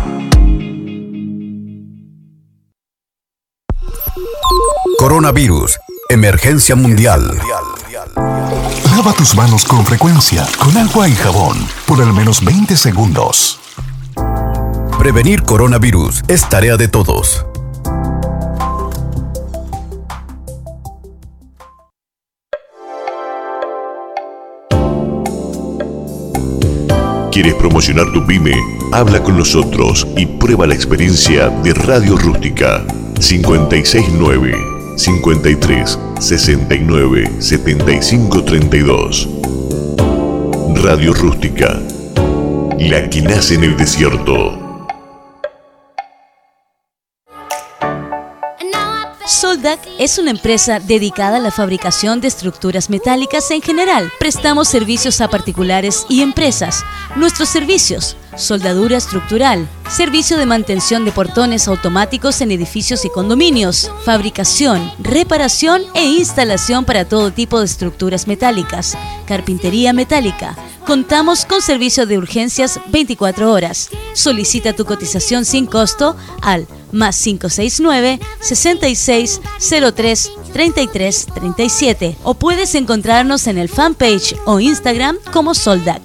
Coronavirus. Emergencia mundial. Lava tus manos con frecuencia, con agua y jabón, por al menos 20 segundos. Prevenir coronavirus es tarea de todos. ¿Quieres promocionar tu pyme? Habla con nosotros y prueba la experiencia de Radio Rústica 569 53 69 75 32. Radio Rústica, la que nace en el desierto. Es una empresa dedicada a la fabricación de estructuras metálicas en general. Prestamos servicios a particulares y empresas. Nuestros servicios, soldadura estructural, servicio de mantención de portones automáticos en edificios y condominios, fabricación, reparación e instalación para todo tipo de estructuras metálicas, carpintería metálica, Contamos con servicio de urgencias 24 horas. Solicita tu cotización sin costo al más 569 6603 33 37 o puedes encontrarnos en el fanpage o Instagram como Soldac.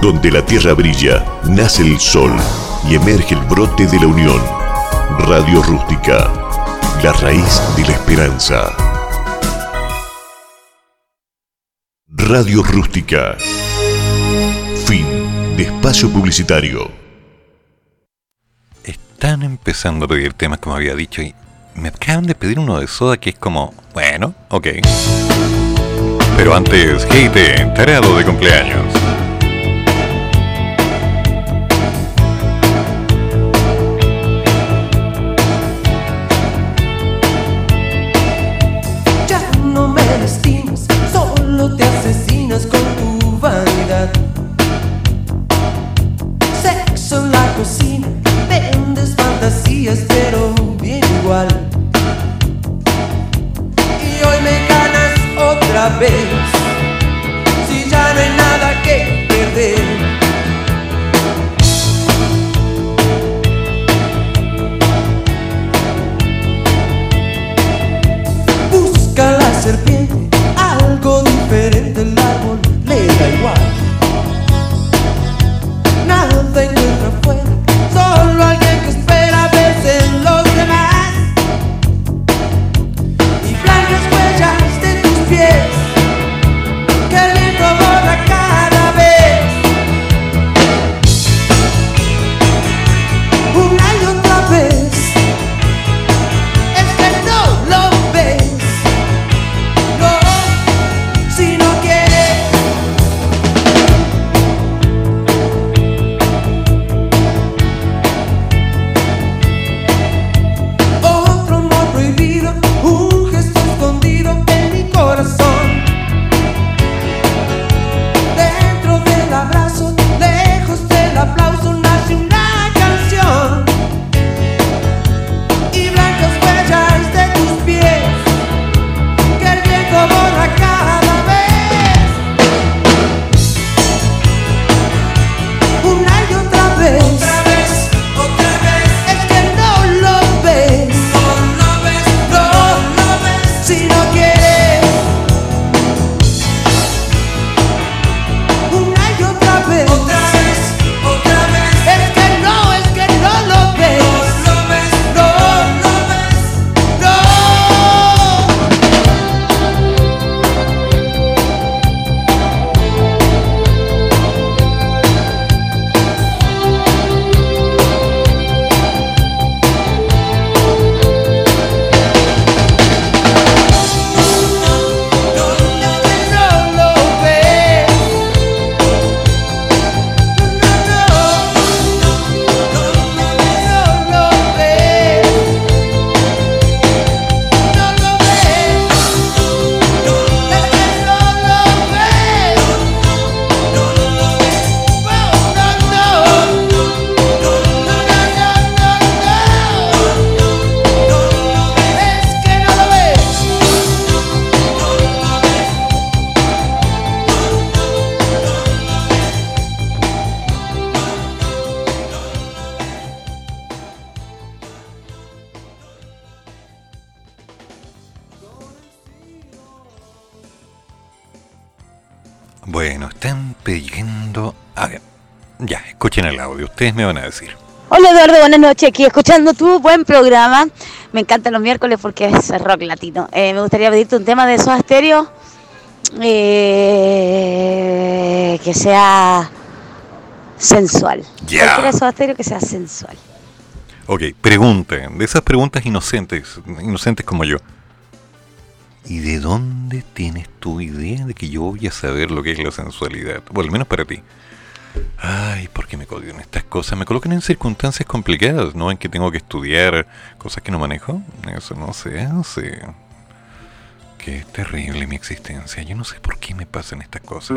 Donde la tierra brilla, nace el sol y emerge el brote de la unión. Radio Rústica, la raíz de la esperanza. Radio Rústica. Fin de espacio publicitario. Están empezando a pedir temas como había dicho y me acaban de pedir uno de soda que es como, bueno, ok. Pero antes, hate enterado de cumpleaños. Ustedes me van a decir. Hola Eduardo, buenas noches. Aquí escuchando tu buen programa. Me encantan los miércoles porque es rock latino. Eh, me gustaría pedirte un tema de Soda Stereo eh, que sea sensual. Ya. Cualquiera de Soda Stereo que sea sensual. Ok, pregunten, de esas preguntas inocentes, inocentes como yo. ¿Y de dónde tienes tu idea de que yo voy a saber lo que es la sensualidad? O al menos para ti. Ay, ¿por qué me colocan estas cosas? Me colocan en circunstancias complicadas, ¿no? En que tengo que estudiar cosas que no manejo. Eso no no sé. Qué terrible mi existencia. Yo no sé por qué me pasan estas cosas.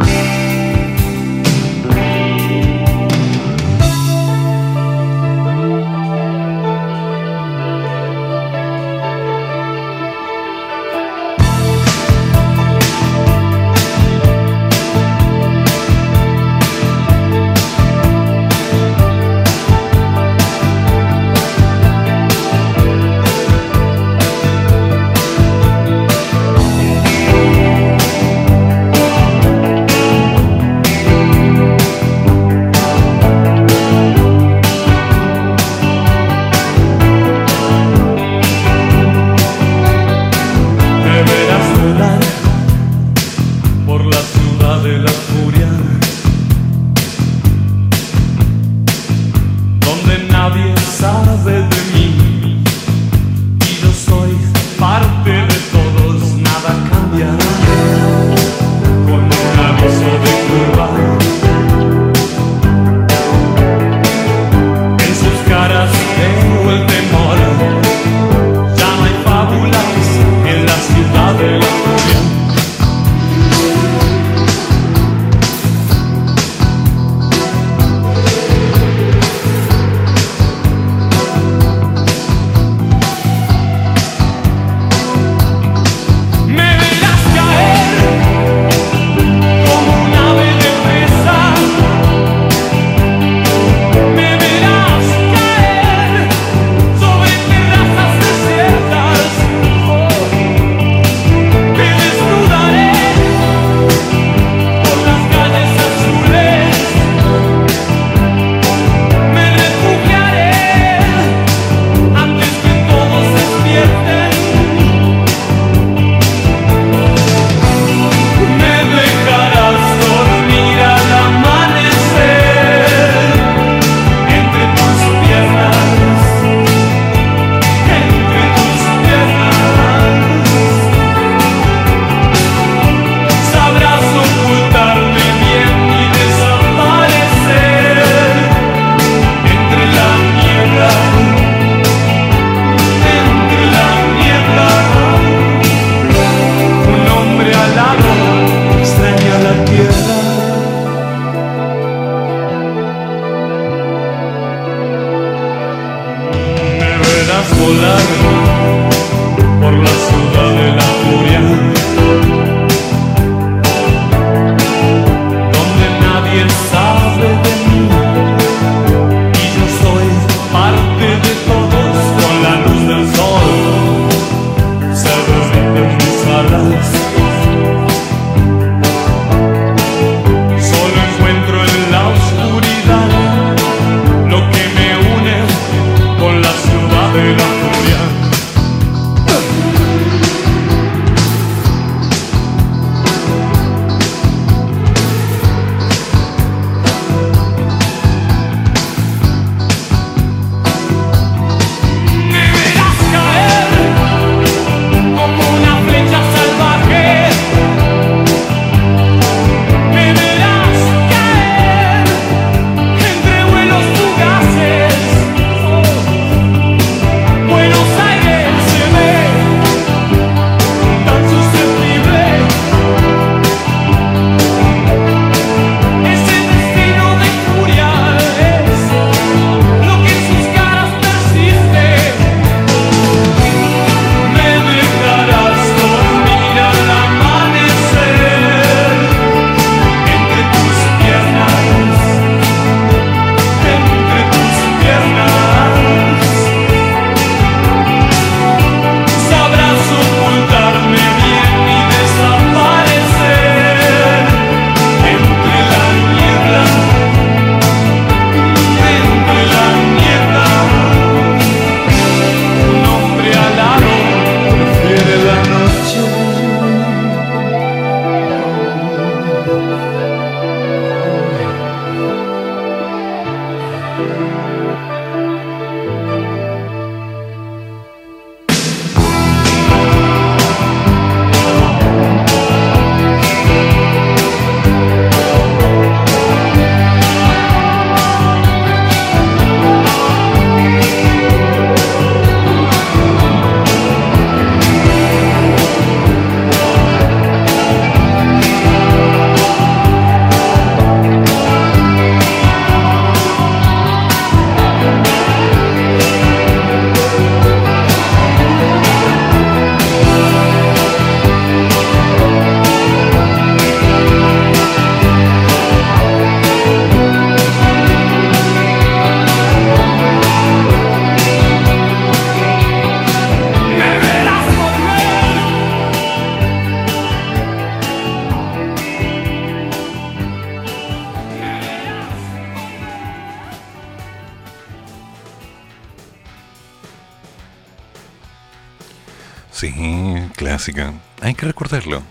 Recordarlo.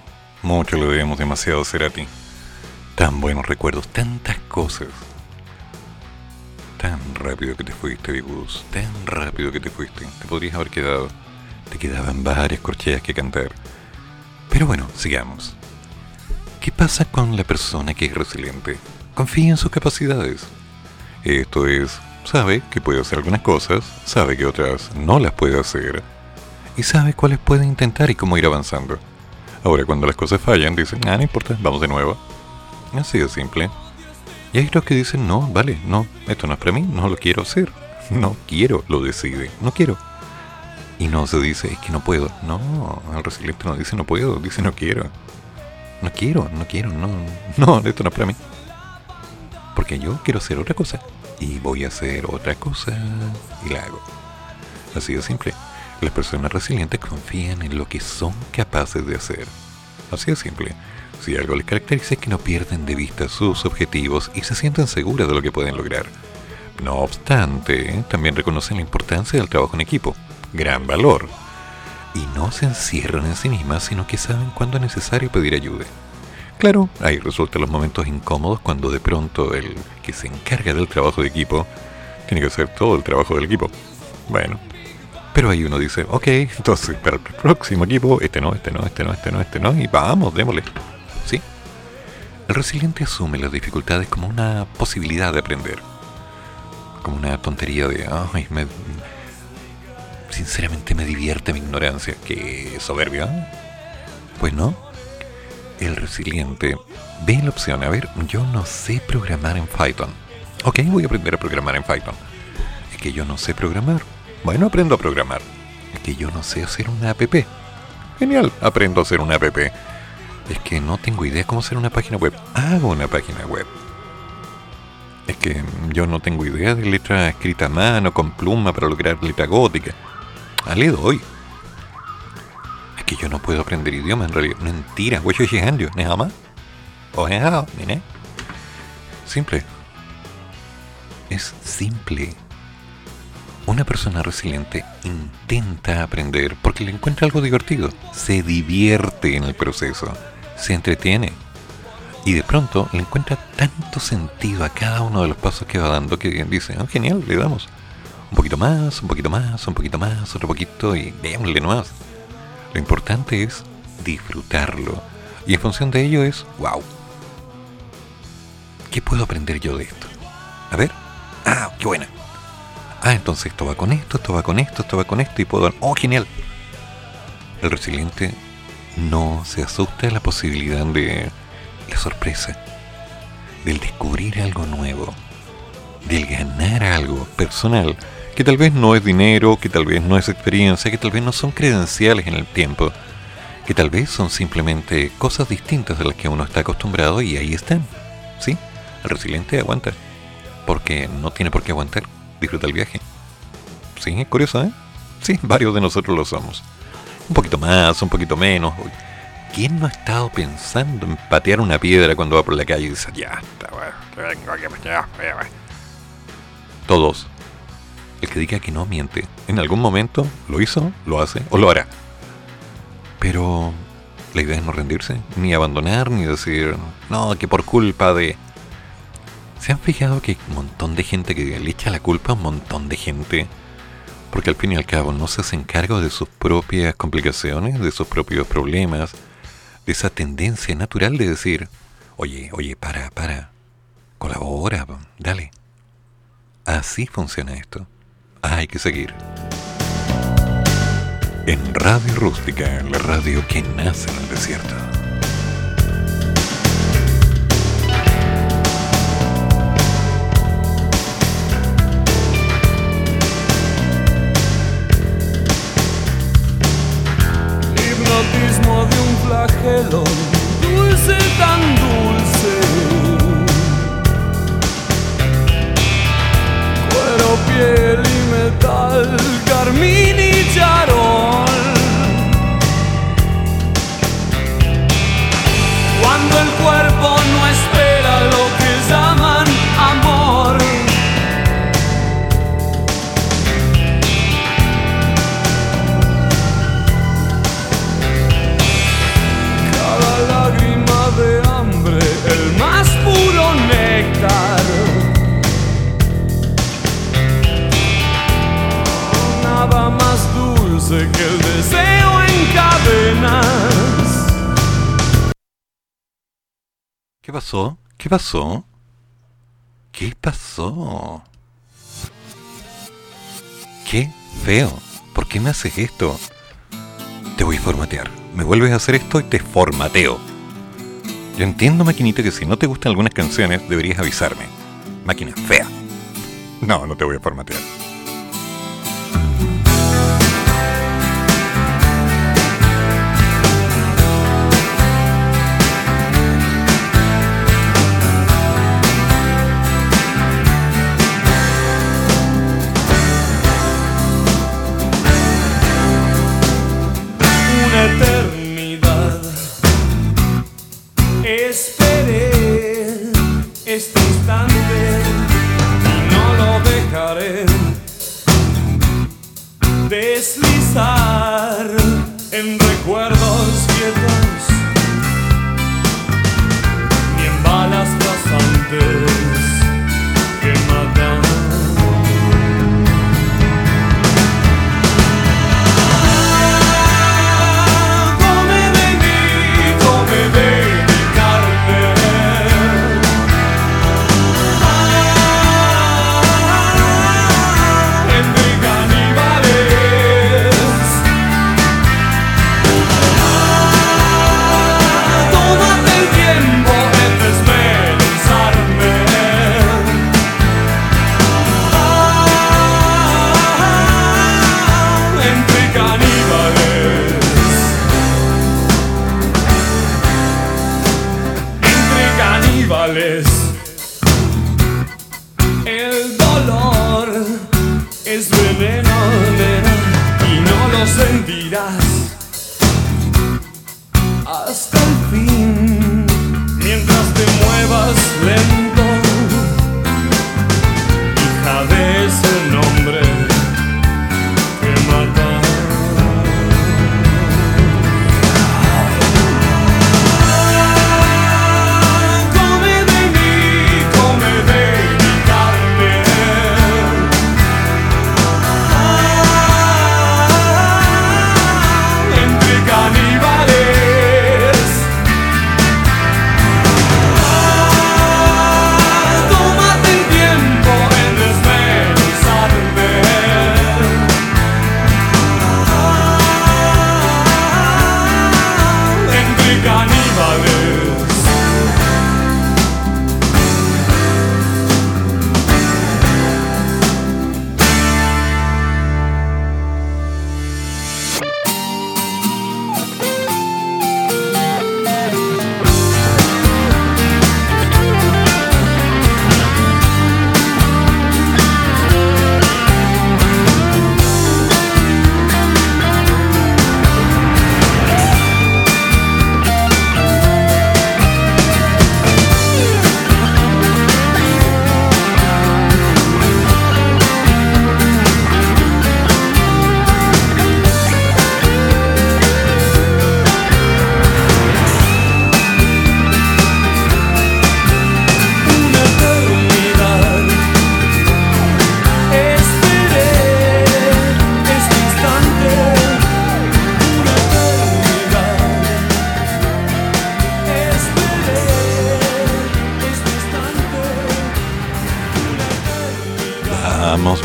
Mucho lo debemos demasiado a Cerati. Tan buenos recuerdos, tantas cosas. Tan rápido que te fuiste, Bibus. Tan rápido que te fuiste. Te podrías haber quedado. Te quedaban varias corcheas que cantar. Pero bueno, sigamos. ¿Qué pasa con la persona que es resiliente? Confía en sus capacidades. Esto es, sabe que puede hacer algunas cosas, sabe que otras no las puede hacer y sabe cuáles puede intentar y cómo ir avanzando. Ahora, cuando las cosas fallan, dicen, ah, no importa, vamos de nuevo. Así de simple. Y hay otros que dicen, no, vale, no, esto no es para mí, no lo quiero hacer. No quiero, lo decide, no quiero. Y no se dice, es que no puedo. No, el resiliente no dice no puedo, dice no quiero. No quiero, no quiero, no, no, esto no es para mí. Porque yo quiero hacer otra cosa. Y voy a hacer otra cosa y la hago. Así de simple. Las personas resilientes confían en lo que son capaces de hacer. Así de simple. Si algo les caracteriza es que no pierden de vista sus objetivos y se sienten seguras de lo que pueden lograr. No obstante, también reconocen la importancia del trabajo en equipo, gran valor, y no se encierran en sí mismas, sino que saben cuándo es necesario pedir ayuda. Claro, ahí resultan los momentos incómodos cuando de pronto el que se encarga del trabajo de equipo tiene que hacer todo el trabajo del equipo. Bueno, pero ahí uno dice, ok, entonces para el próximo equipo, este no, este no, este no, este no, este no, y vamos, démosle. ¿Sí? El resiliente asume las dificultades como una posibilidad de aprender. Como una tontería de, ay, me, sinceramente me divierte mi ignorancia. Qué soberbia. Pues no. El resiliente ve la opción, a ver, yo no sé programar en Python. Ok, voy a aprender a programar en Python. Es que yo no sé programar bueno, aprendo a programar. Es que yo no sé hacer una app. Genial, aprendo a hacer una app. Es que no tengo idea cómo hacer una página web. Hago una página web. Es que yo no tengo idea de letra escrita a mano, con pluma para lograr letra gótica. Ah, le doy. Es que yo no puedo aprender idioma en realidad. Mentira, voy llegando, nada más. O Simple. Es simple. Una persona resiliente intenta aprender porque le encuentra algo divertido, se divierte en el proceso, se entretiene. Y de pronto le encuentra tanto sentido a cada uno de los pasos que va dando que dice, oh, genial, le damos. Un poquito más, un poquito más, un poquito más, otro poquito y démosle nomás. Lo importante es disfrutarlo. Y en función de ello es, wow, ¿qué puedo aprender yo de esto? A ver, ah, qué buena ah, entonces esto va con esto, esto va con esto, esto va con esto y puedo... ¡Oh, genial! El resiliente no se asusta de la posibilidad de la sorpresa, del descubrir algo nuevo, del ganar algo personal, que tal vez no es dinero, que tal vez no es experiencia, que tal vez no son credenciales en el tiempo, que tal vez son simplemente cosas distintas de las que uno está acostumbrado y ahí están. ¿Sí? El resiliente aguanta, porque no tiene por qué aguantar disfruta el viaje. Sí, es curioso, ¿eh? Sí, varios de nosotros lo somos. Un poquito más, un poquito menos. ¿Quién no ha estado pensando en patear una piedra cuando va por la calle y dice, ya, Todos. El que diga que no miente. En algún momento lo hizo, lo hace o lo hará. Pero la idea es no rendirse, ni abandonar, ni decir, no, que por culpa de... ¿Se han fijado que hay un montón de gente que le echa la culpa a un montón de gente? Porque al fin y al cabo no se hacen cargo de sus propias complicaciones, de sus propios problemas, de esa tendencia natural de decir, oye, oye, para, para, colabora, dale. Así funciona esto. Hay que seguir. En Radio Rústica, la radio que nace en el desierto. dulce tan dulce. Cuero, piel y metal, carmín y charol. Cuando el cuerpo pasó? ¿Qué pasó? ¿Qué pasó? Qué feo. ¿Por qué me haces esto? Te voy a formatear. Me vuelves a hacer esto y te formateo. Yo entiendo, maquinita, que si no te gustan algunas canciones deberías avisarme. Máquina fea. No, no te voy a formatear.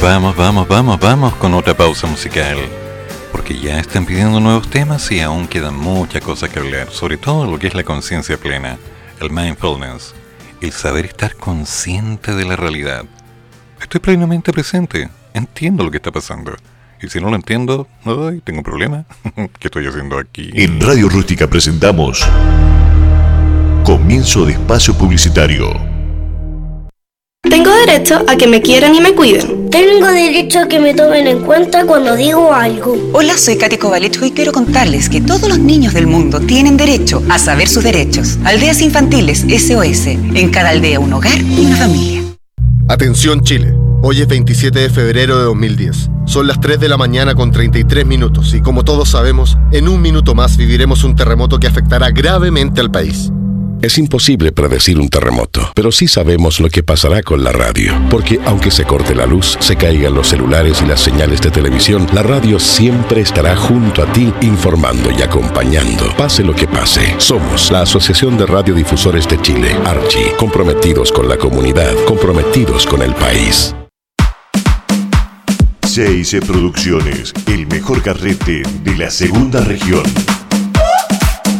Vamos, vamos, vamos, vamos, con otra pausa musical. Porque ya están pidiendo nuevos temas y aún quedan muchas cosas que hablar. Sobre todo lo que es la conciencia plena, el mindfulness, el saber estar consciente de la realidad. Estoy plenamente presente, entiendo lo que está pasando. Y si no lo entiendo, ay, tengo un problema. ¿Qué estoy haciendo aquí? En Radio Rústica presentamos Comienzo de espacio publicitario. Tengo derecho a que me quieran y me cuiden. Tengo derecho a que me tomen en cuenta cuando digo algo. Hola, soy Katy Kovalecho y quiero contarles que todos los niños del mundo tienen derecho a saber sus derechos. Aldeas Infantiles SOS. En cada aldea un hogar y una familia. Atención Chile. Hoy es 27 de febrero de 2010. Son las 3 de la mañana con 33 minutos y como todos sabemos, en un minuto más viviremos un terremoto que afectará gravemente al país. Es imposible predecir un terremoto, pero sí sabemos lo que pasará con la radio. Porque aunque se corte la luz, se caigan los celulares y las señales de televisión, la radio siempre estará junto a ti informando y acompañando. Pase lo que pase. Somos la Asociación de Radiodifusores de Chile, Archi, comprometidos con la comunidad, comprometidos con el país. CIC Producciones, el mejor carrete de la segunda región.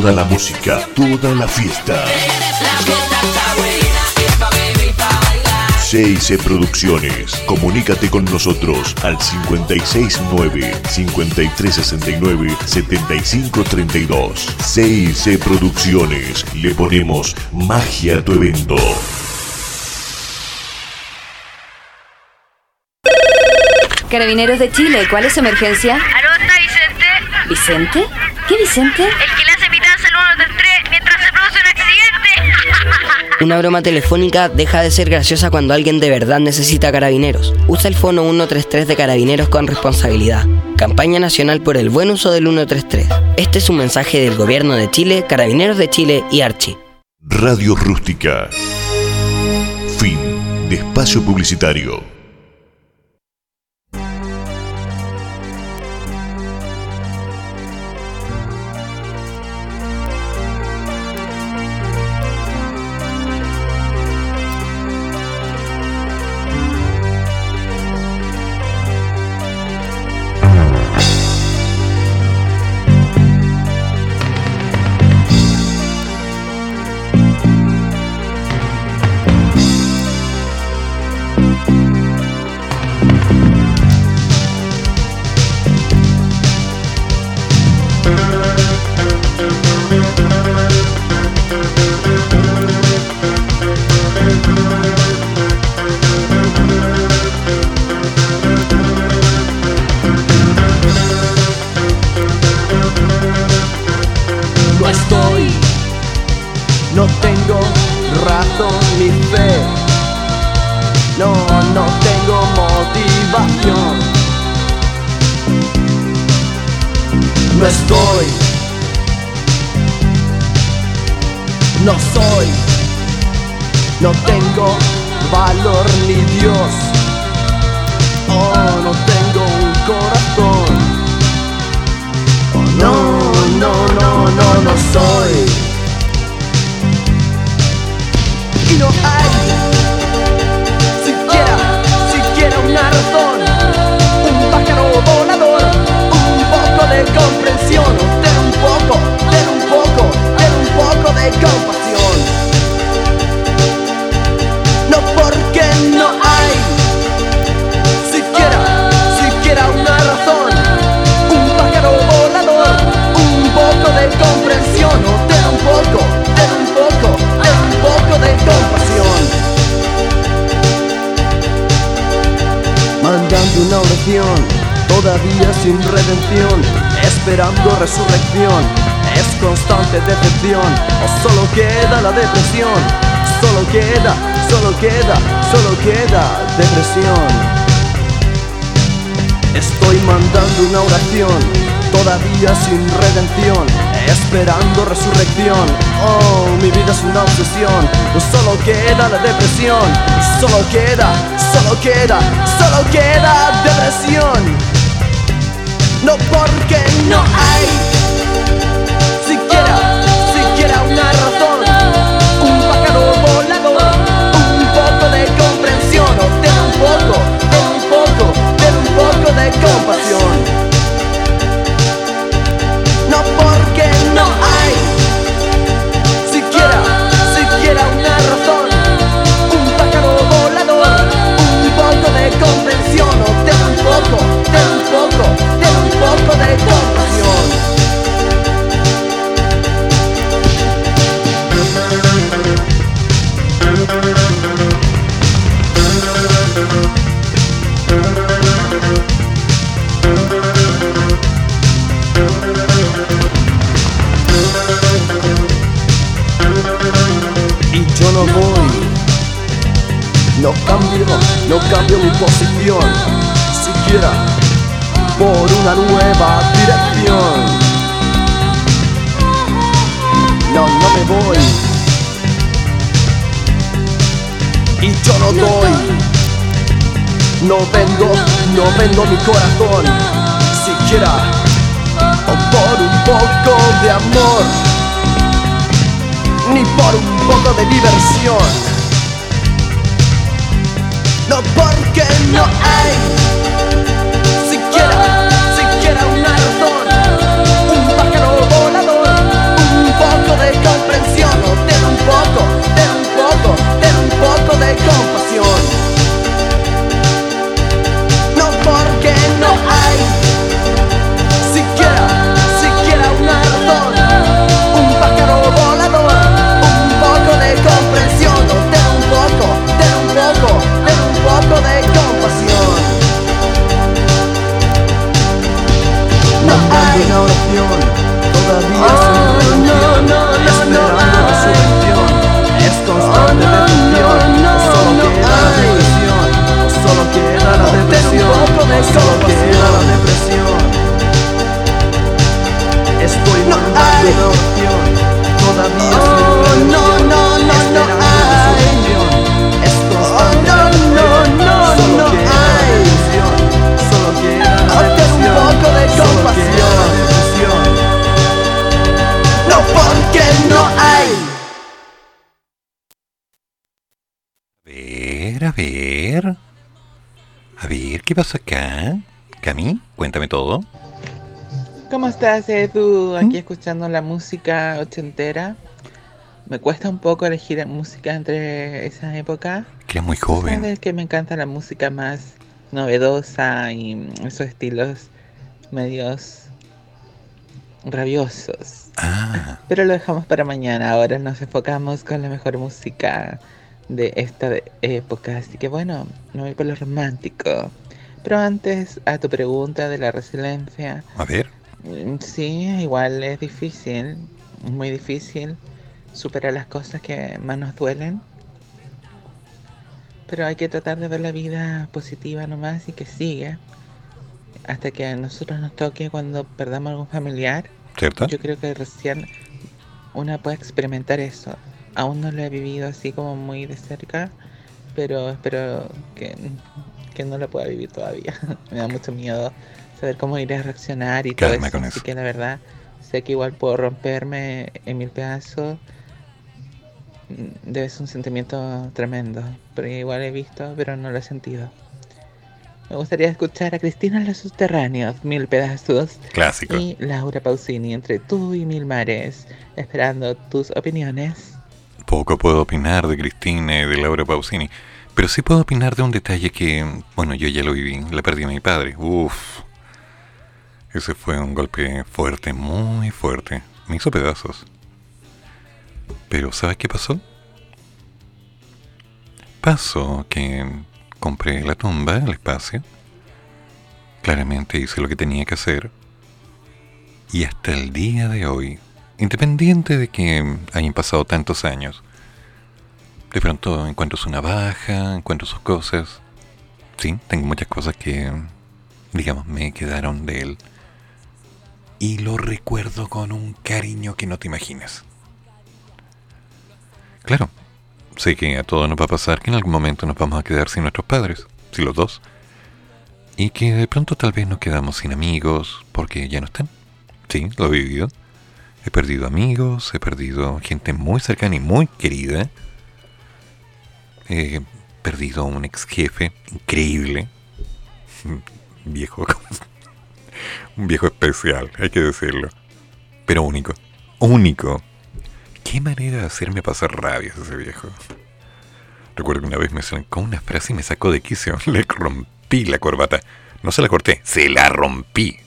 Toda la música, toda la fiesta. CIC Producciones. Comunícate con nosotros al 569-5369-7532. CIC Producciones. Le ponemos magia a tu evento. Carabineros de Chile, ¿cuál es su emergencia? ¿Aló, está Vicente? ¿Vicente? ¿Qué Vicente? El Una broma telefónica deja de ser graciosa cuando alguien de verdad necesita carabineros. Usa el fono 133 de carabineros con responsabilidad. Campaña nacional por el buen uso del 133. Este es un mensaje del gobierno de Chile, Carabineros de Chile y Archi. Radio Rústica. Fin de espacio publicitario. Una oración, todavía sin redención, esperando resurrección, es constante decepción, solo queda la depresión, solo queda, solo queda, solo queda depresión. Estoy mandando una oración, todavía sin redención, esperando resurrección. Oh, mi vida es una obsesión, solo queda la depresión, solo queda, solo queda, solo queda depresión. No porque no hay siquiera, siquiera una razón, un pájaro volador, un poco de comprensión, o un poco, ten un poco, ten un poco de compasión. Cambio, no cambio mi posición, siquiera por una nueva dirección. No, no me voy. Y yo no doy. No vendo, no vendo mi corazón, siquiera por un poco de amor, ni por un poco de diversión. No porque no hay siquiera, siquiera una razón, un pájaro volador, un poco de comprensión, ten un poco, ten un poco, ten un poco de compasión. No hay una oración, todavía sin no, no, no, esperando resurrección, es constante detención, solo queda la depresión, solo queda la depresión, solo queda la depresión. Estoy mandando una oración, todavía sin no hay. A ver, a ver. A ver, ¿qué pasa acá? Cami, cuéntame todo. ¿Cómo estás, Edu? Aquí escuchando la música ochentera. Me cuesta un poco elegir música entre esa época. Que es muy joven. Sabes que me encanta la música más novedosa y esos estilos medios rabiosos. Ah, Pero lo dejamos para mañana. Ahora nos enfocamos con la mejor música de esta época. Así que bueno, me voy por lo romántico. Pero antes, a tu pregunta de la resiliencia. a ver. Mm, Sí, igual es difícil, muy difícil superar las cosas que más nos duelen. Pero hay que tratar de ver la vida positiva nomás y que siga. Hasta que a nosotros nos toque cuando perdamos algún familiar. ¿Cierto? Yo creo que recién una puede experimentar eso. Aún no lo he vivido así como muy de cerca, pero espero que, que no lo pueda vivir todavía. Me da mucho miedo saber cómo iré a reaccionar y todo eso. con Así eso. que la verdad, sé que igual puedo romperme en mil pedazos. Debe ser un sentimiento tremendo, pero igual he visto, pero no lo he sentido. Me gustaría escuchar a Cristina en los subterráneos, mil pedazos. Clásico. Y Laura Pausini, entre tú y mil mares, esperando tus opiniones. Poco puedo opinar de Cristina y de Laura Pausini, pero sí puedo opinar de un detalle que, bueno, yo ya lo viví, la perdí a mi padre. Uf. Ese fue un golpe fuerte, muy fuerte. Me hizo pedazos. Pero ¿sabes qué pasó? Pasó que compré la tumba, el espacio. Claramente hice lo que tenía que hacer. Y hasta el día de hoy, independiente de que hayan pasado tantos años, de pronto encuentro su navaja, encuentro sus cosas. Sí, tengo muchas cosas que, digamos, me quedaron de él. Y lo recuerdo con un cariño que no te imaginas. Claro, sé que a todos nos va a pasar que en algún momento nos vamos a quedar sin nuestros padres, si los dos. Y que de pronto tal vez nos quedamos sin amigos porque ya no están. Sí, lo he vivido. He perdido amigos, he perdido gente muy cercana y muy querida. He perdido un ex jefe increíble. Un viejo. Un viejo especial, hay que decirlo. Pero único. Único. Qué manera de hacerme pasar rabias ese viejo. Recuerdo que una vez me sacó una frase y me sacó de quicio. Le rompí la corbata. No se la corté, se la rompí.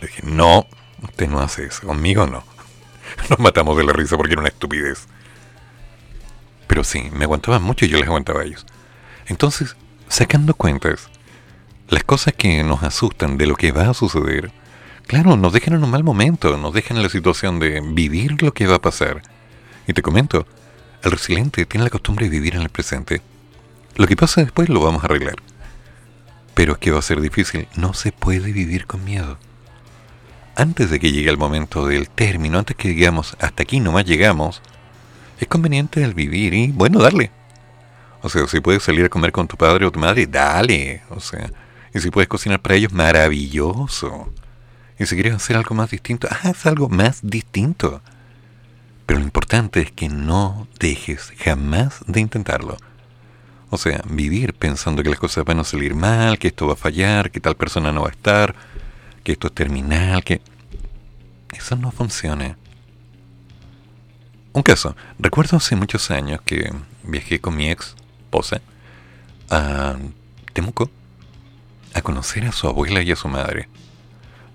Le dije, no, usted no hace eso. Conmigo no. Nos matamos de la risa porque era una estupidez. Pero sí, me aguantaban mucho y yo les aguantaba a ellos. Entonces, sacando cuentas, las cosas que nos asustan de lo que va a suceder, claro, nos dejan en un mal momento, nos dejan en la situación de vivir lo que va a pasar. Y te comento, el resiliente tiene la costumbre de vivir en el presente. Lo que pasa después lo vamos a arreglar. Pero es que va a ser difícil. No se puede vivir con miedo. Antes de que llegue el momento del término, antes que digamos hasta aquí nomás llegamos, es conveniente el vivir y, bueno, darle. O sea, si puedes salir a comer con tu padre o tu madre, dale. O sea, y si puedes cocinar para ellos, maravilloso. Y si quieres hacer algo más distinto, haz algo más distinto. Pero lo importante es que no dejes jamás de intentarlo. O sea, vivir pensando que las cosas van a salir mal, que esto va a fallar, que tal persona no va a estar, que esto es terminal, que... Eso no funciona. Un caso. Recuerdo hace muchos años que viajé con mi ex esposa a Temuco a conocer a su abuela y a su madre.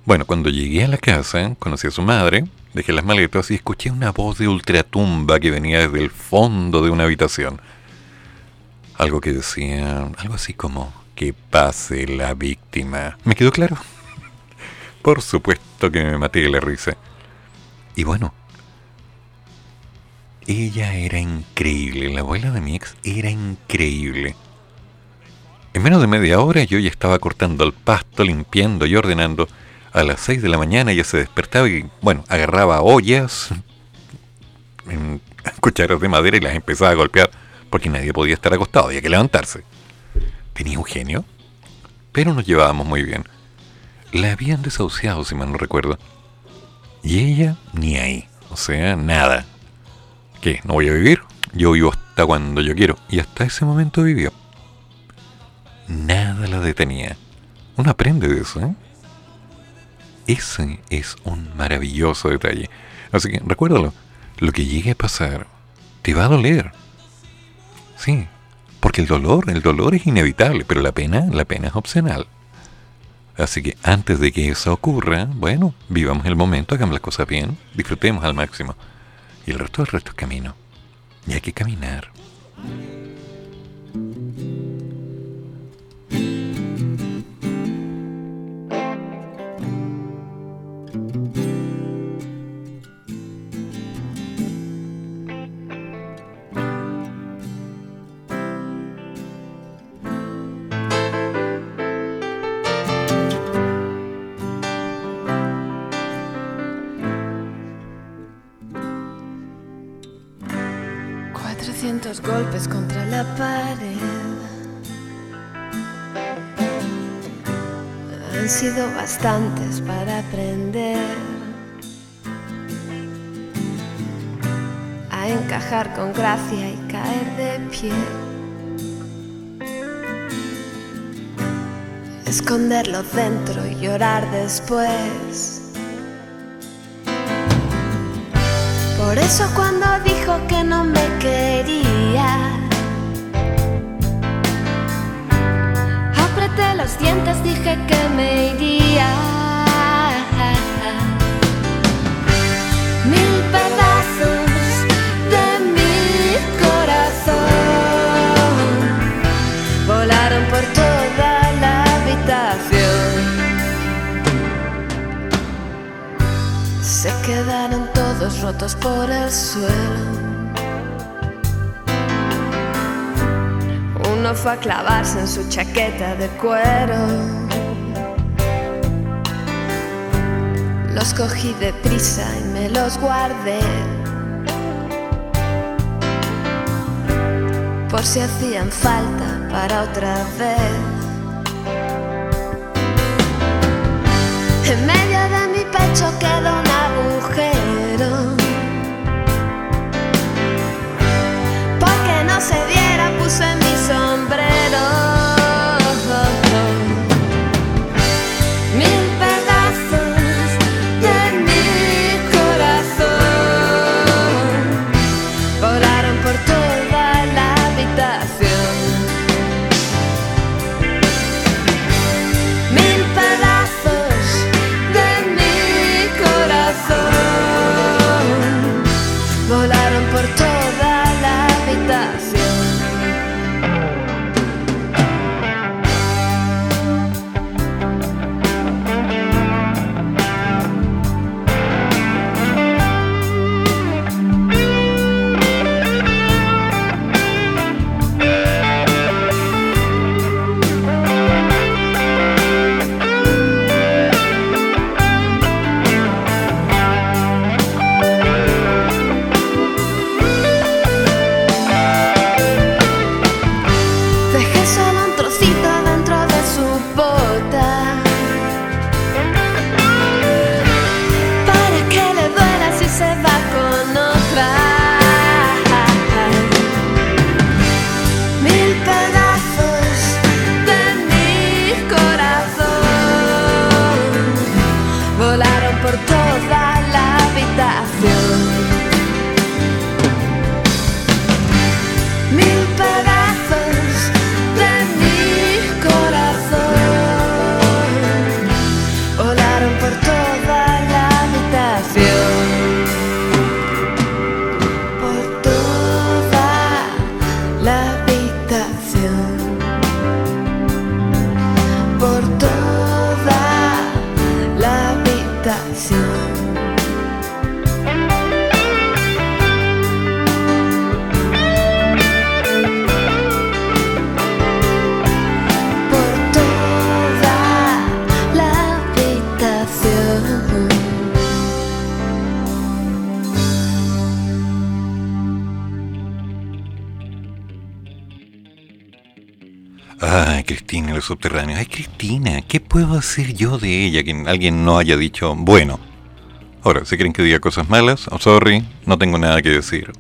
Bueno, cuando llegué a la casa, conocí a su madre, dejé las maletas y escuché una voz de ultratumba que venía desde el fondo de una habitación. Algo que decía, algo así como, que pase la víctima. ¿Me quedó claro? Por supuesto que me maté de la risa. Y bueno, ella era increíble, la abuela de mi ex era increíble. En menos de media hora yo ya estaba cortando el pasto, limpiando y ordenando. A las 6 de la mañana ella se despertaba y, bueno, agarraba ollas, en cucharas de madera y las empezaba a golpear porque nadie podía estar acostado, había que levantarse. Tenía un genio, pero nos llevábamos muy bien. La habían desahuciado, si mal no recuerdo. Y ella ni ahí, o sea, nada. ¿Qué? ¿No voy a vivir? Yo vivo hasta cuando yo quiero. Y hasta ese momento vivió. Nada la detenía. Uno aprende de eso, ¿eh? Ese es un maravilloso detalle. Así que recuérdalo. Lo que llegue a pasar te va a doler. Sí, porque el dolor, el dolor es inevitable, pero la pena, la pena es opcional. Así que antes de que eso ocurra, bueno, vivamos el momento, hagamos las cosas bien, disfrutemos al máximo. Y el resto del resto es camino. Y hay que caminar. Sido bastantes para aprender a encajar con gracia y caer de pie. Esconderlo dentro y llorar después. Por eso cuando dijo que no me quería, apreté los dientes, dije que me iría. Mil pedazos de mi corazón volaron por toda la habitación. Se quedaron todos rotos por el suelo. Fue a clavarse en su chaqueta de cuero. Los cogí de prisa y me los guardé. Por si hacían falta para otra vez. En medio de mi pecho quedó un agujero. Porque no se diera ¿qué puedo hacer yo de ella que alguien no haya dicho bueno? Ahora, si creen que diga cosas malas, oh, sorry, no tengo nada que decir.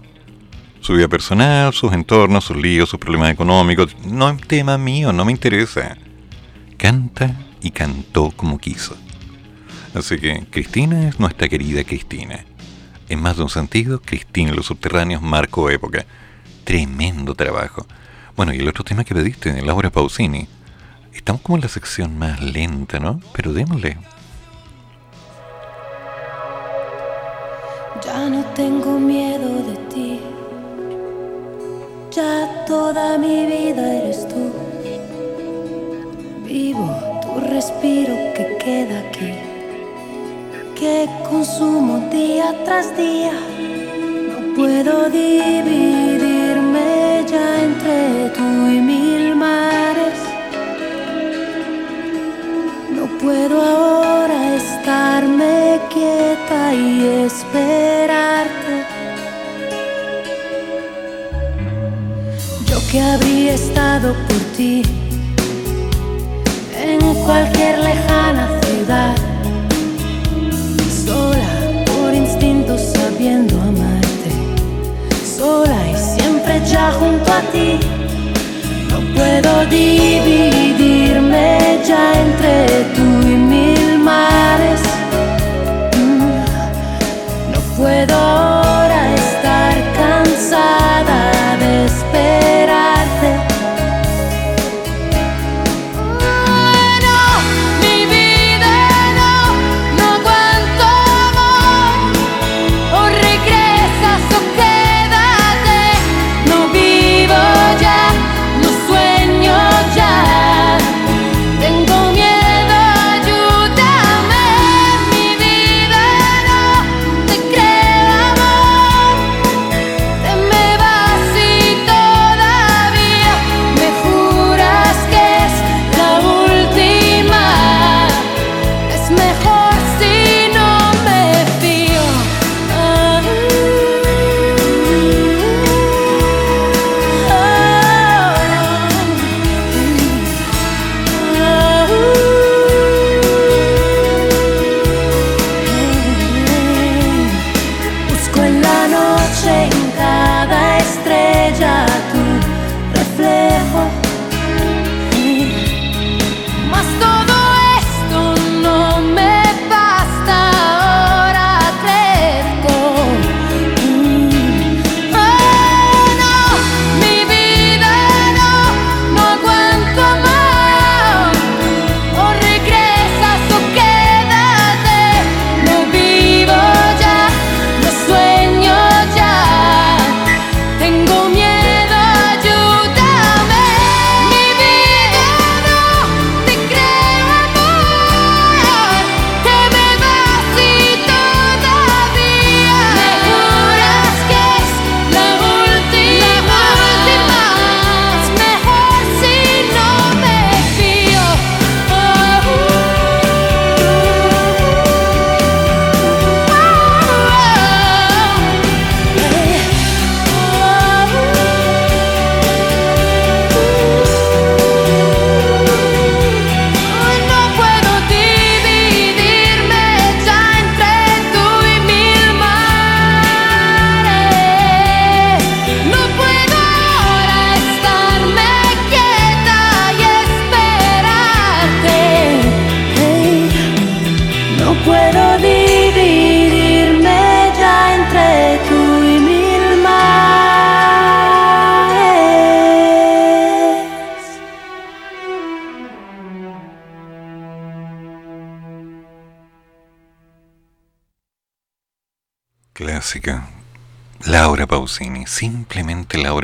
Su vida personal, sus entornos, sus líos, sus problemas económicos, no es tema mío, no me interesa. Canta y cantó como quiso. Así que Cristina es nuestra querida Cristina. En más de un sentido, Cristina y los subterráneos marcó época. Tremendo trabajo. Bueno, y el otro tema que pediste, Laura Pausini. Estamos como en la sección más lenta, ¿no? Pero démosle. Ya no tengo miedo de ti. Ya toda mi vida eres tú. Vivo tu respiro que queda aquí. Que consumo día tras día. No puedo dividirme ya entre tú y mil puedo ahora estarme quieta y esperarte. Yo que habría estado por ti en cualquier lejana ciudad, sola por instinto sabiendo amarte, sola y siempre ya junto a ti. No puedo dividirme ya entre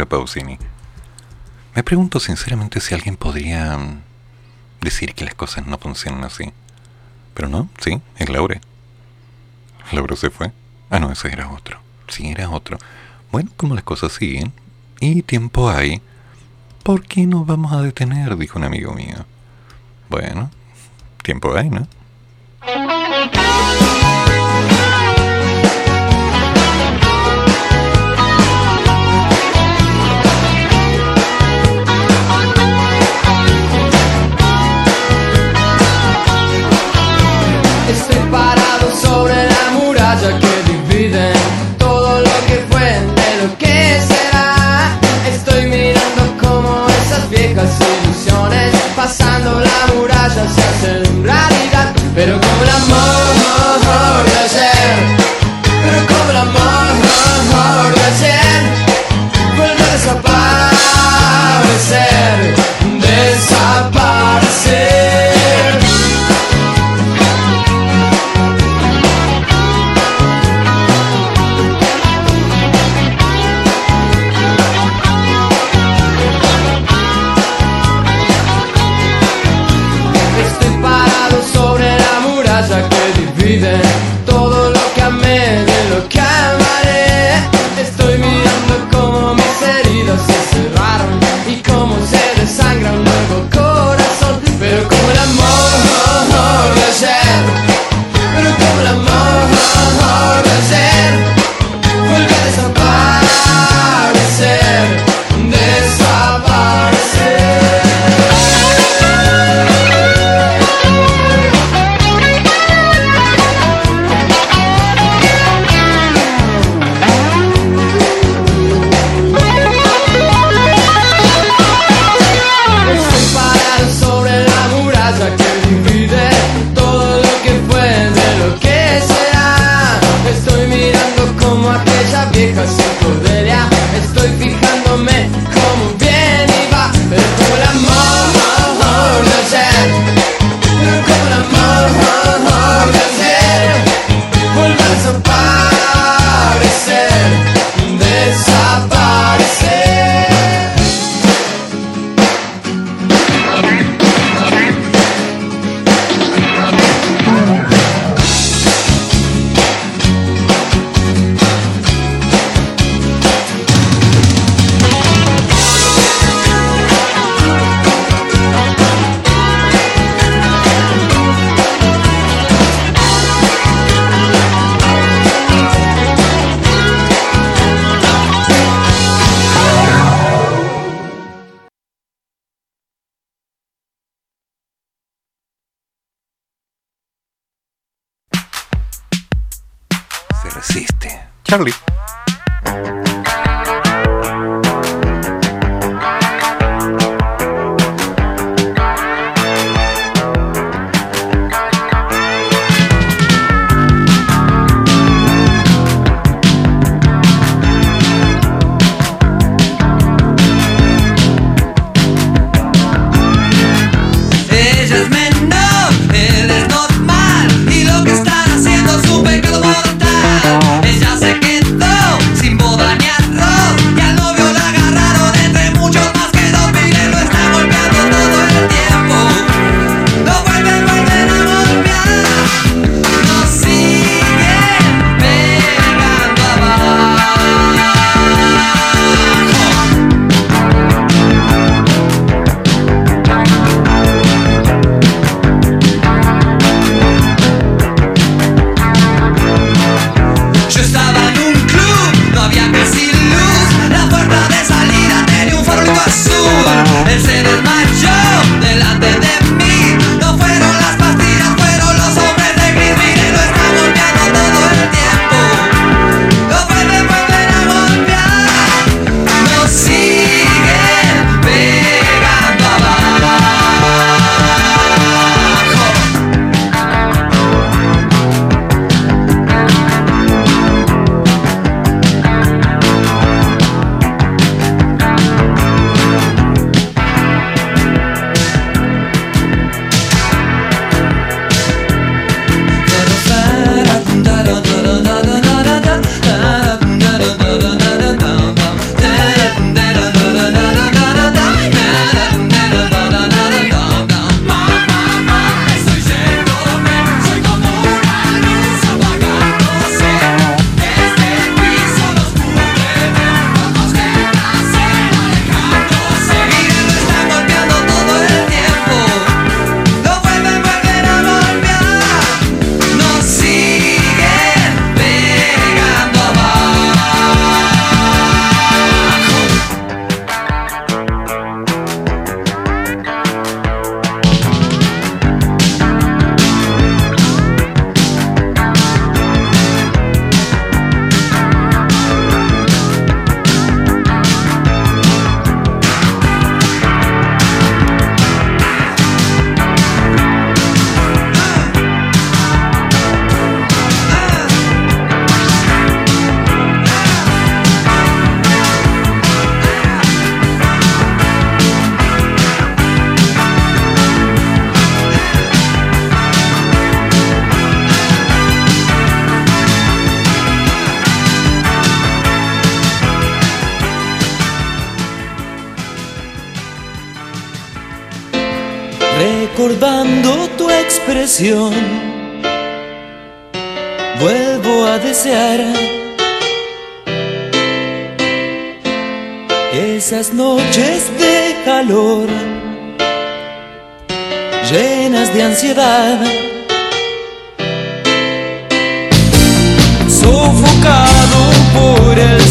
Pausini. Me pregunto sinceramente si alguien podría mm, decir que las cosas no funcionan así. Pero no, sí, es Laura. Lauro se fue. Ah, no, ese era otro. Sí, era otro. Bueno, como las cosas siguen y tiempo hay, ¿por qué nos vamos a detener? Dijo un amigo mío. Bueno, tiempo hay, ¿no? Pasando la muralla se hacen realidad, pero el amor de ayer, 千里 por el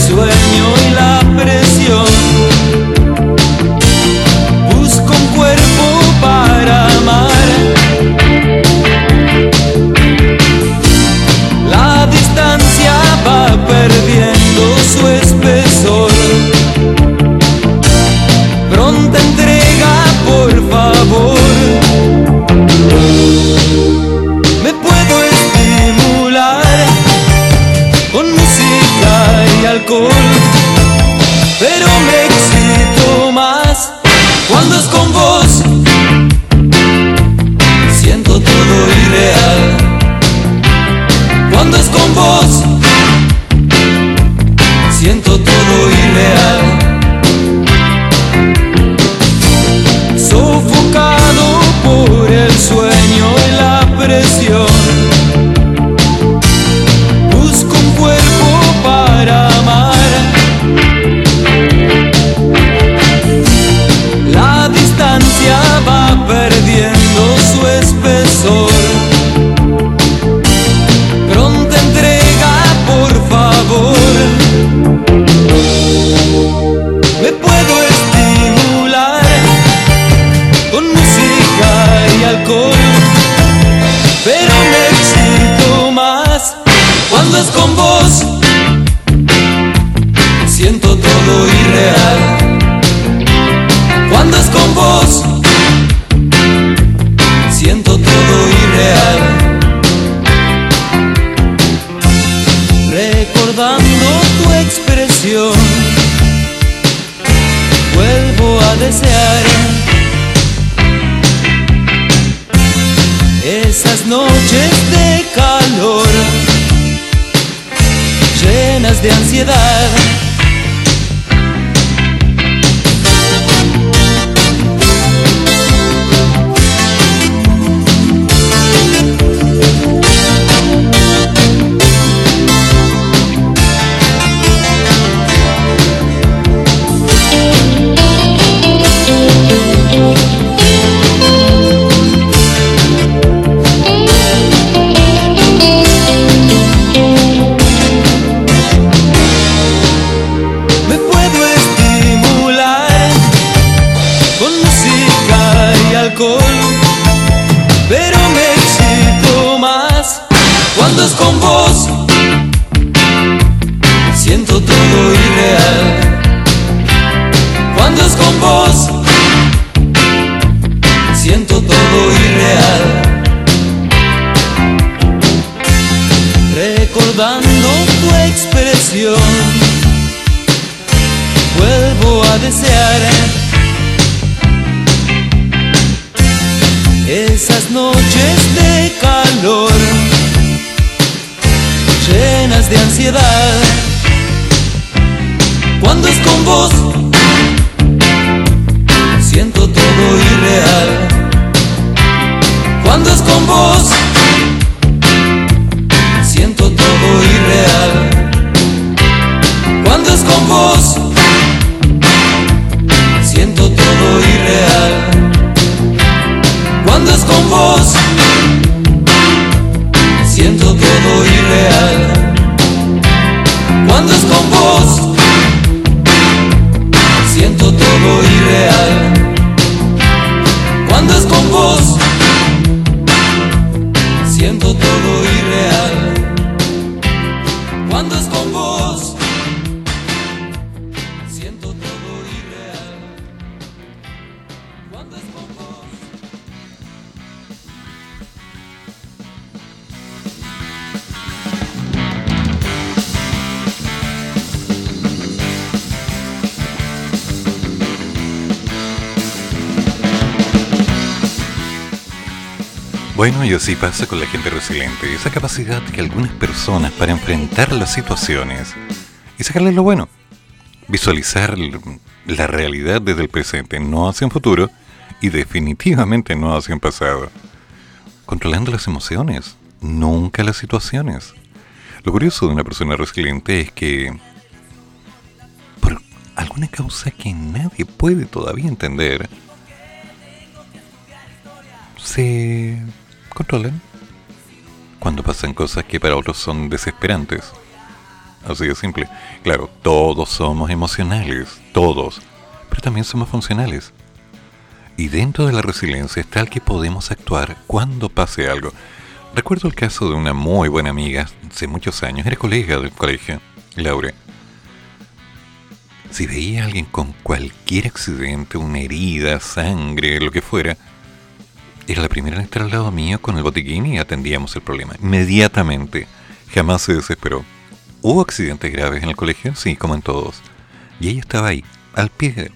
así pasa con la gente resiliente, esa capacidad que algunas personas para enfrentar las situaciones y sacarle lo bueno, visualizar la realidad desde el presente, no hacia un futuro, y definitivamente no hacia un pasado. Controlando las emociones, nunca las situaciones. Lo curioso de una persona resiliente es que, por alguna causa que nadie puede todavía entender, se controlan cuando pasan cosas que para otros son desesperantes. Así de simple. Claro, todos somos emocionales, todos, pero también somos funcionales. Y dentro de la resiliencia está el que podemos actuar cuando pase algo. Recuerdo el caso de una muy buena amiga hace muchos años, era colega del colegio, Laura. Si veía a alguien con cualquier accidente, una herida, sangre, lo que fuera, era la primera en estar al lado mío con el botiquín y atendíamos el problema. Inmediatamente. Jamás se desesperó. ¿Hubo accidentes graves en el colegio? Sí, como en todos. Y ella estaba ahí, al pie.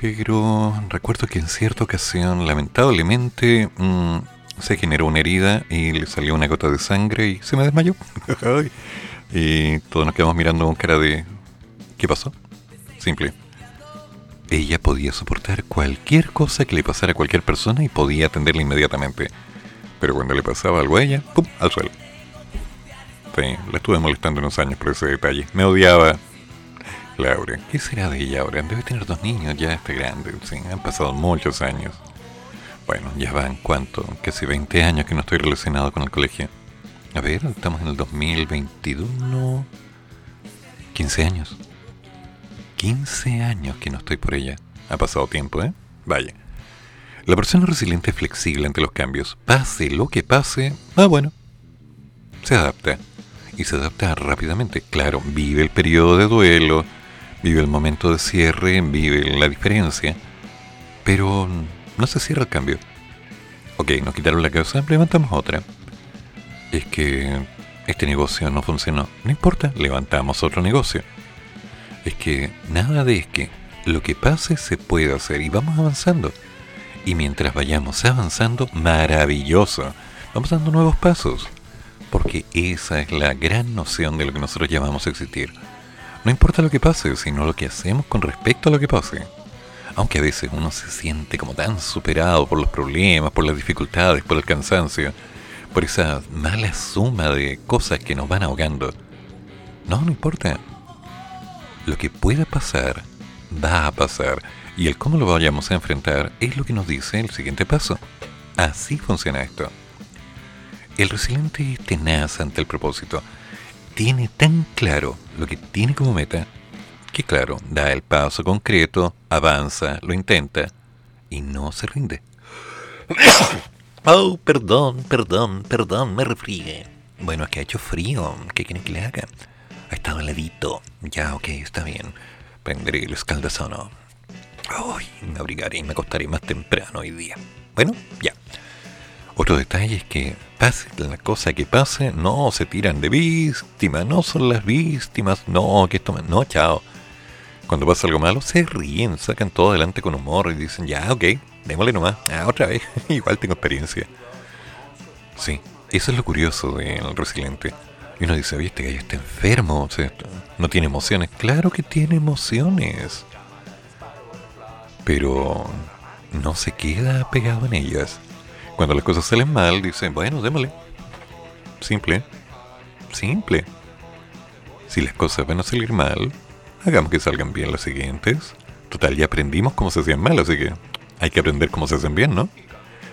Pero recuerdo que en cierta ocasión, lamentablemente, mm, se generó una herida y le salió una gota de sangre y se me desmayó. y todos nos quedamos mirando con cara de... ¿Qué pasó? Simple. Ella podía soportar cualquier cosa que le pasara a cualquier persona y podía atenderla inmediatamente. Pero cuando le pasaba algo a ella, ¡pum! al suelo. Sí, la estuve molestando unos años por ese detalle. Me odiaba. Laura, ¿qué será de ella ahora? Debe tener dos niños, ya está grande. Sí, han pasado muchos años. Bueno, ya van, ¿cuánto? Casi 20 años que no estoy relacionado con el colegio. A ver, estamos en el 2021. 15 años. 15 años que no estoy por ella. Ha pasado tiempo, ¿eh? Vaya. La persona resiliente es flexible ante los cambios. Pase lo que pase, ah, bueno. Se adapta. Y se adapta rápidamente. Claro, vive el periodo de duelo, vive el momento de cierre, vive la diferencia. Pero no se cierra el cambio. Ok, nos quitaron la causa, levantamos otra. Es que este negocio no funcionó. No importa, levantamos otro negocio es que nada de es que lo que pase se puede hacer y vamos avanzando. Y mientras vayamos avanzando, maravilloso. Vamos dando nuevos pasos. Porque esa es la gran noción de lo que nosotros llamamos existir. No importa lo que pase, sino lo que hacemos con respecto a lo que pase. Aunque a veces uno se siente como tan superado por los problemas, por las dificultades, por el cansancio, por esa mala suma de cosas que nos van ahogando. No, no importa lo que pueda pasar, va a pasar. Y el cómo lo vayamos a enfrentar es lo que nos dice el siguiente paso. Así funciona esto. El resiliente es tenaz ante el propósito. Tiene tan claro lo que tiene como meta que claro, da el paso concreto, avanza, lo intenta y no se rinde. oh, perdón, perdón, perdón, me refríe. Bueno, es que ha hecho frío. ¿Qué quiere que le haga? Ha estado heladito. Ya, ok, está bien. Prenderé el escaldazono. Ay, me abrigaré y me acostaré más temprano hoy día. Bueno, ya. Otro detalle es que pase la cosa que pase, no se tiran de víctima, no son las víctimas, no, que esto... No, chao. Cuando pasa algo malo, se ríen, sacan todo adelante con humor y dicen, ya, ok, démosle nomás. Ah, otra vez, igual tengo experiencia. Sí, eso es lo curioso del resiliente. Y uno dice, oye, este gallo está enfermo, no tiene emociones. Claro que tiene emociones. Pero no se queda pegado en ellas. Cuando las cosas salen mal, dice, bueno, démosle. Simple. Simple. Si las cosas van a salir mal, hagamos que salgan bien las siguientes. Total, ya aprendimos cómo se hacían mal, así que hay que aprender cómo se hacen bien, ¿no?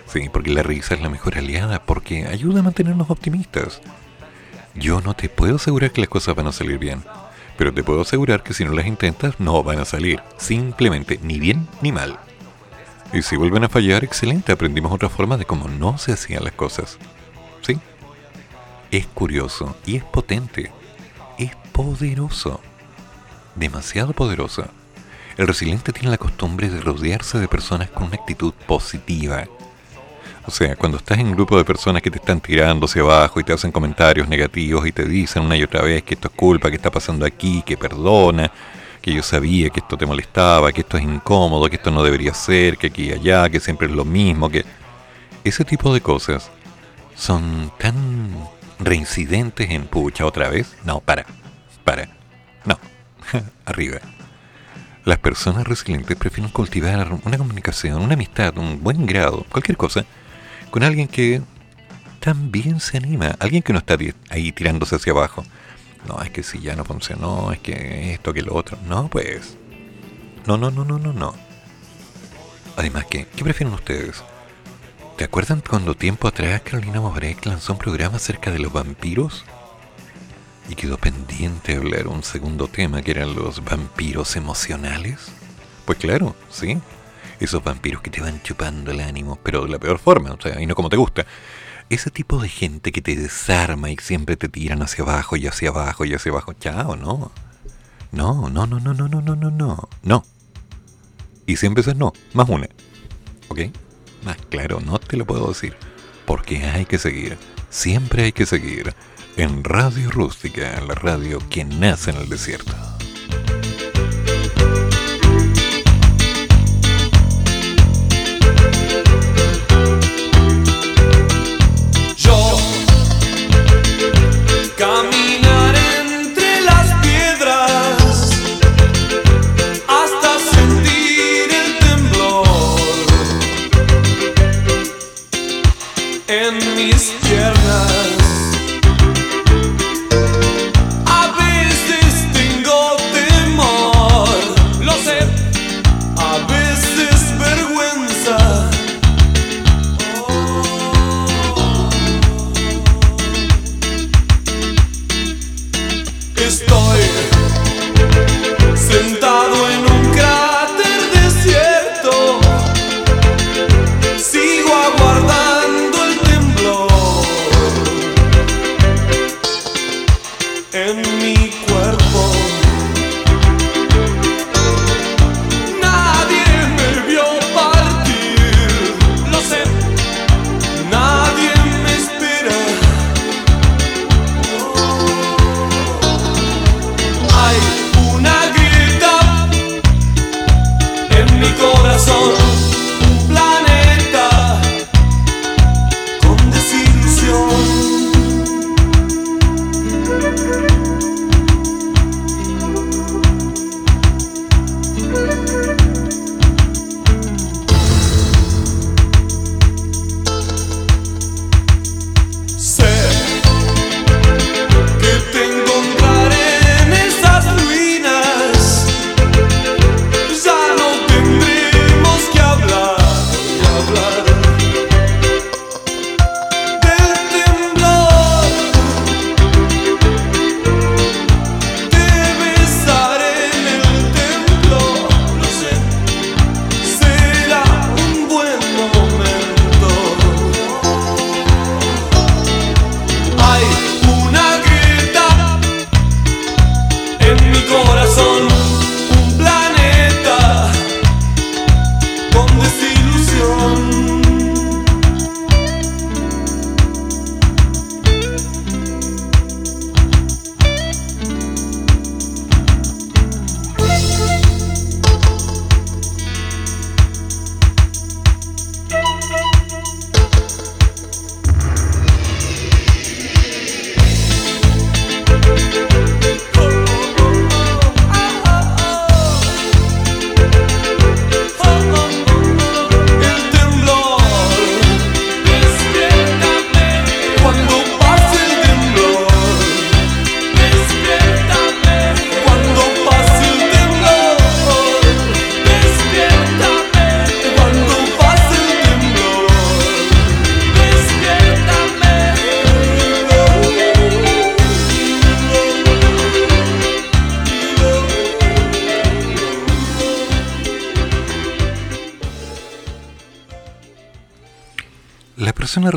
Sí, porque la risa es la mejor aliada, porque ayuda a mantenernos optimistas. Yo no te puedo asegurar que las cosas van a salir bien, pero te puedo asegurar que si no las intentas no van a salir, simplemente ni bien ni mal. Y si vuelven a fallar, excelente, aprendimos otra forma de cómo no se hacían las cosas. ¿Sí? Es curioso y es potente, es poderoso, demasiado poderoso. El resiliente tiene la costumbre de rodearse de personas con una actitud positiva, o sea, cuando estás en un grupo de personas que te están tirando hacia abajo y te hacen comentarios negativos y te dicen una y otra vez que esto es culpa, que está pasando aquí, que perdona, que yo sabía que esto te molestaba, que esto es incómodo, que esto no debería ser, que aquí y allá, que siempre es lo mismo, que ese tipo de cosas son tan reincidentes en pucha otra vez. No, para, para, no, arriba. las personas resilientes prefieren cultivar una comunicación, una amistad, un buen grado, cualquier cosa, con alguien que también se anima, alguien que no está ahí tirándose hacia abajo. No, es que si ya no funcionó, es que esto, que lo otro. No, pues. No, no, no, no, no, no. Además, ¿qué, ¿qué prefieren ustedes? ¿Te acuerdan cuando tiempo atrás Carolina Mobrek lanzó un programa acerca de los vampiros? Y quedó pendiente hablar un segundo tema que eran los vampiros emocionales. Pues claro, sí. Esos vampiros que te van chupando el ánimo, pero de la peor forma, o sea, y no como te gusta. Ese tipo de gente que te desarma y siempre te tiran hacia abajo y hacia abajo y hacia abajo. Chao, no. No, no, no, no, no, no, no, no, no. No. Y siempre es no, más una. ¿Ok? Más claro, no te lo puedo decir. Porque hay que seguir. Siempre hay que seguir en Radio Rústica, la radio que nace en el desierto. Come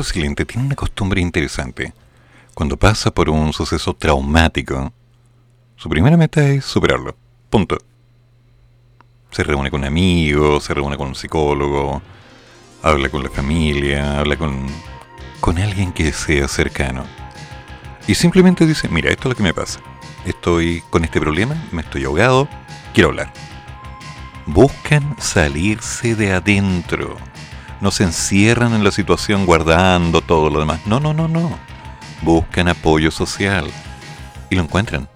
resiliente tiene una costumbre interesante. Cuando pasa por un suceso traumático, su primera meta es superarlo. Punto. Se reúne con amigos, se reúne con un psicólogo, habla con la familia, habla con, con alguien que sea cercano. Y simplemente dice, mira, esto es lo que me pasa. Estoy con este problema, me estoy ahogado, quiero hablar. Buscan salirse de adentro. No se encierran en la situación guardando todo lo demás. No, no, no, no. Buscan apoyo social. Y lo encuentran.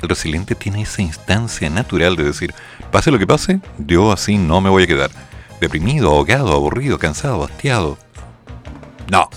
El resiliente tiene esa instancia natural de decir, pase lo que pase, yo así no me voy a quedar. Deprimido, ahogado, aburrido, cansado, hastiado. No.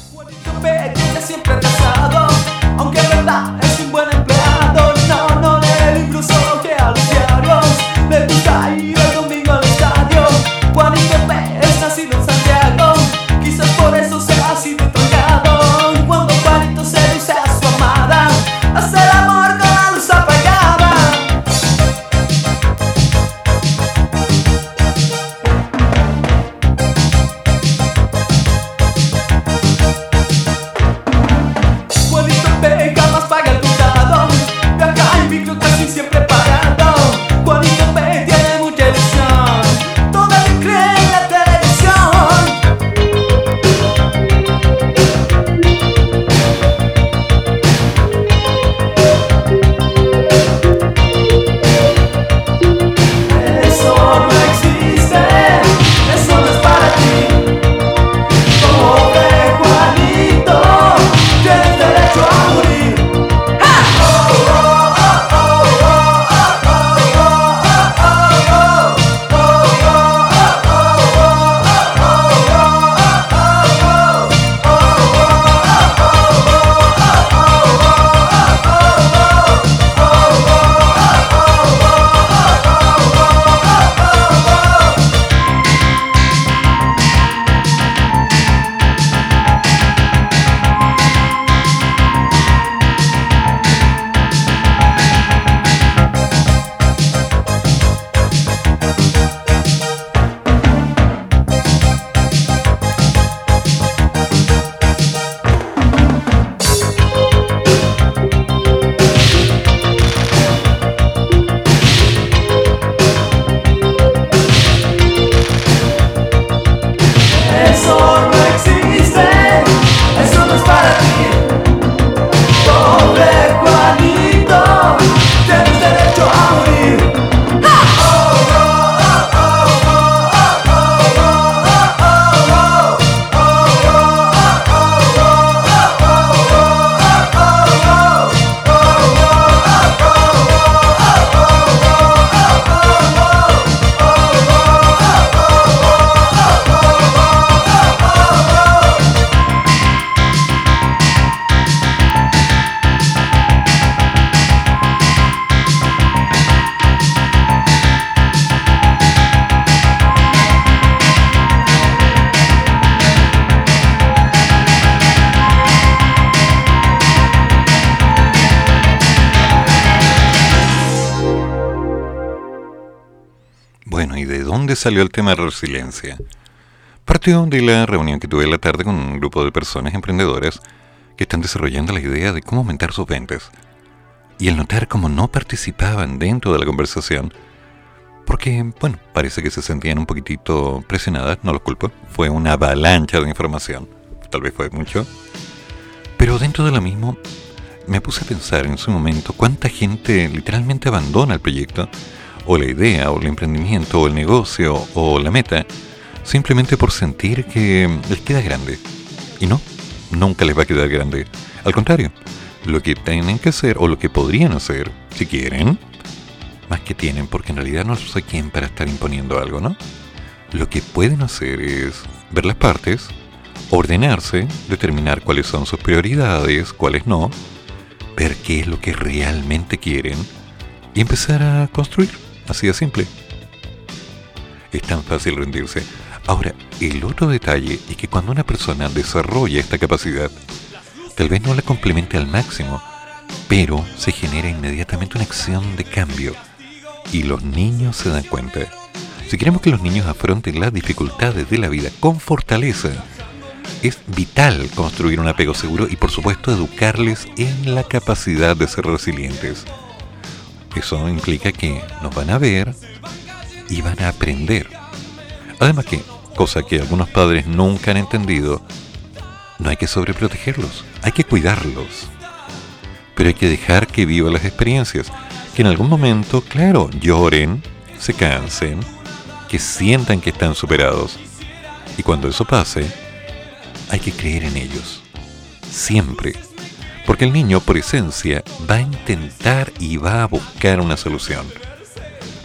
Salió el tema de resiliencia? Partió de la reunión que tuve la tarde con un grupo de personas emprendedoras que están desarrollando la idea de cómo aumentar sus ventas. Y el notar cómo no participaban dentro de la conversación, porque, bueno, parece que se sentían un poquitito presionadas, no los culpo, fue una avalancha de información, tal vez fue mucho, pero dentro de lo mismo me puse a pensar en su momento cuánta gente literalmente abandona el proyecto, o la idea, o el emprendimiento, o el negocio, o la meta, simplemente por sentir que les queda grande. Y no, nunca les va a quedar grande. Al contrario, lo que tienen que hacer, o lo que podrían hacer, si quieren, más que tienen, porque en realidad no soy quien para estar imponiendo algo, ¿no? Lo que pueden hacer es ver las partes, ordenarse, determinar cuáles son sus prioridades, cuáles no, ver qué es lo que realmente quieren y empezar a construir. Así de simple. Es tan fácil rendirse. Ahora, el otro detalle es que cuando una persona desarrolla esta capacidad, tal vez no la complemente al máximo, pero se genera inmediatamente una acción de cambio. Y los niños se dan cuenta. Si queremos que los niños afronten las dificultades de la vida con fortaleza, es vital construir un apego seguro y por supuesto educarles en la capacidad de ser resilientes. Eso implica que nos van a ver y van a aprender. Además que, cosa que algunos padres nunca han entendido, no hay que sobreprotegerlos, hay que cuidarlos. Pero hay que dejar que vivan las experiencias, que en algún momento, claro, lloren, se cansen, que sientan que están superados. Y cuando eso pase, hay que creer en ellos. Siempre. Porque el niño, por esencia, va a intentar y va a buscar una solución.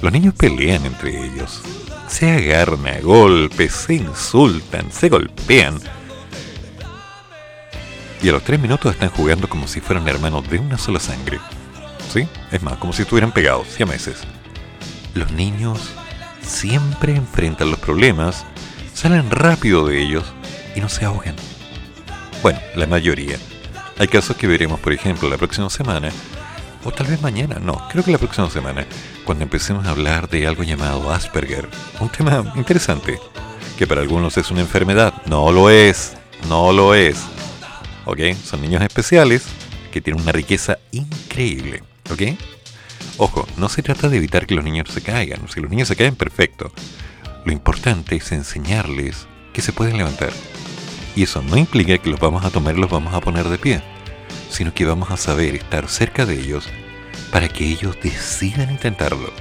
Los niños pelean entre ellos, se agarran a golpes, se insultan, se golpean. Y a los tres minutos están jugando como si fueran hermanos de una sola sangre. ¿Sí? Es más, como si estuvieran pegados, meses. Los niños siempre enfrentan los problemas, salen rápido de ellos y no se ahogan. Bueno, la mayoría. Hay casos que veremos, por ejemplo, la próxima semana, o tal vez mañana, no, creo que la próxima semana, cuando empecemos a hablar de algo llamado Asperger. Un tema interesante, que para algunos es una enfermedad. No lo es, no lo es. ¿Ok? Son niños especiales que tienen una riqueza increíble. ¿Ok? Ojo, no se trata de evitar que los niños se caigan. Si los niños se caen, perfecto. Lo importante es enseñarles que se pueden levantar. Y eso no implica que los vamos a tomar y los vamos a poner de pie, sino que vamos a saber estar cerca de ellos para que ellos decidan intentarlo,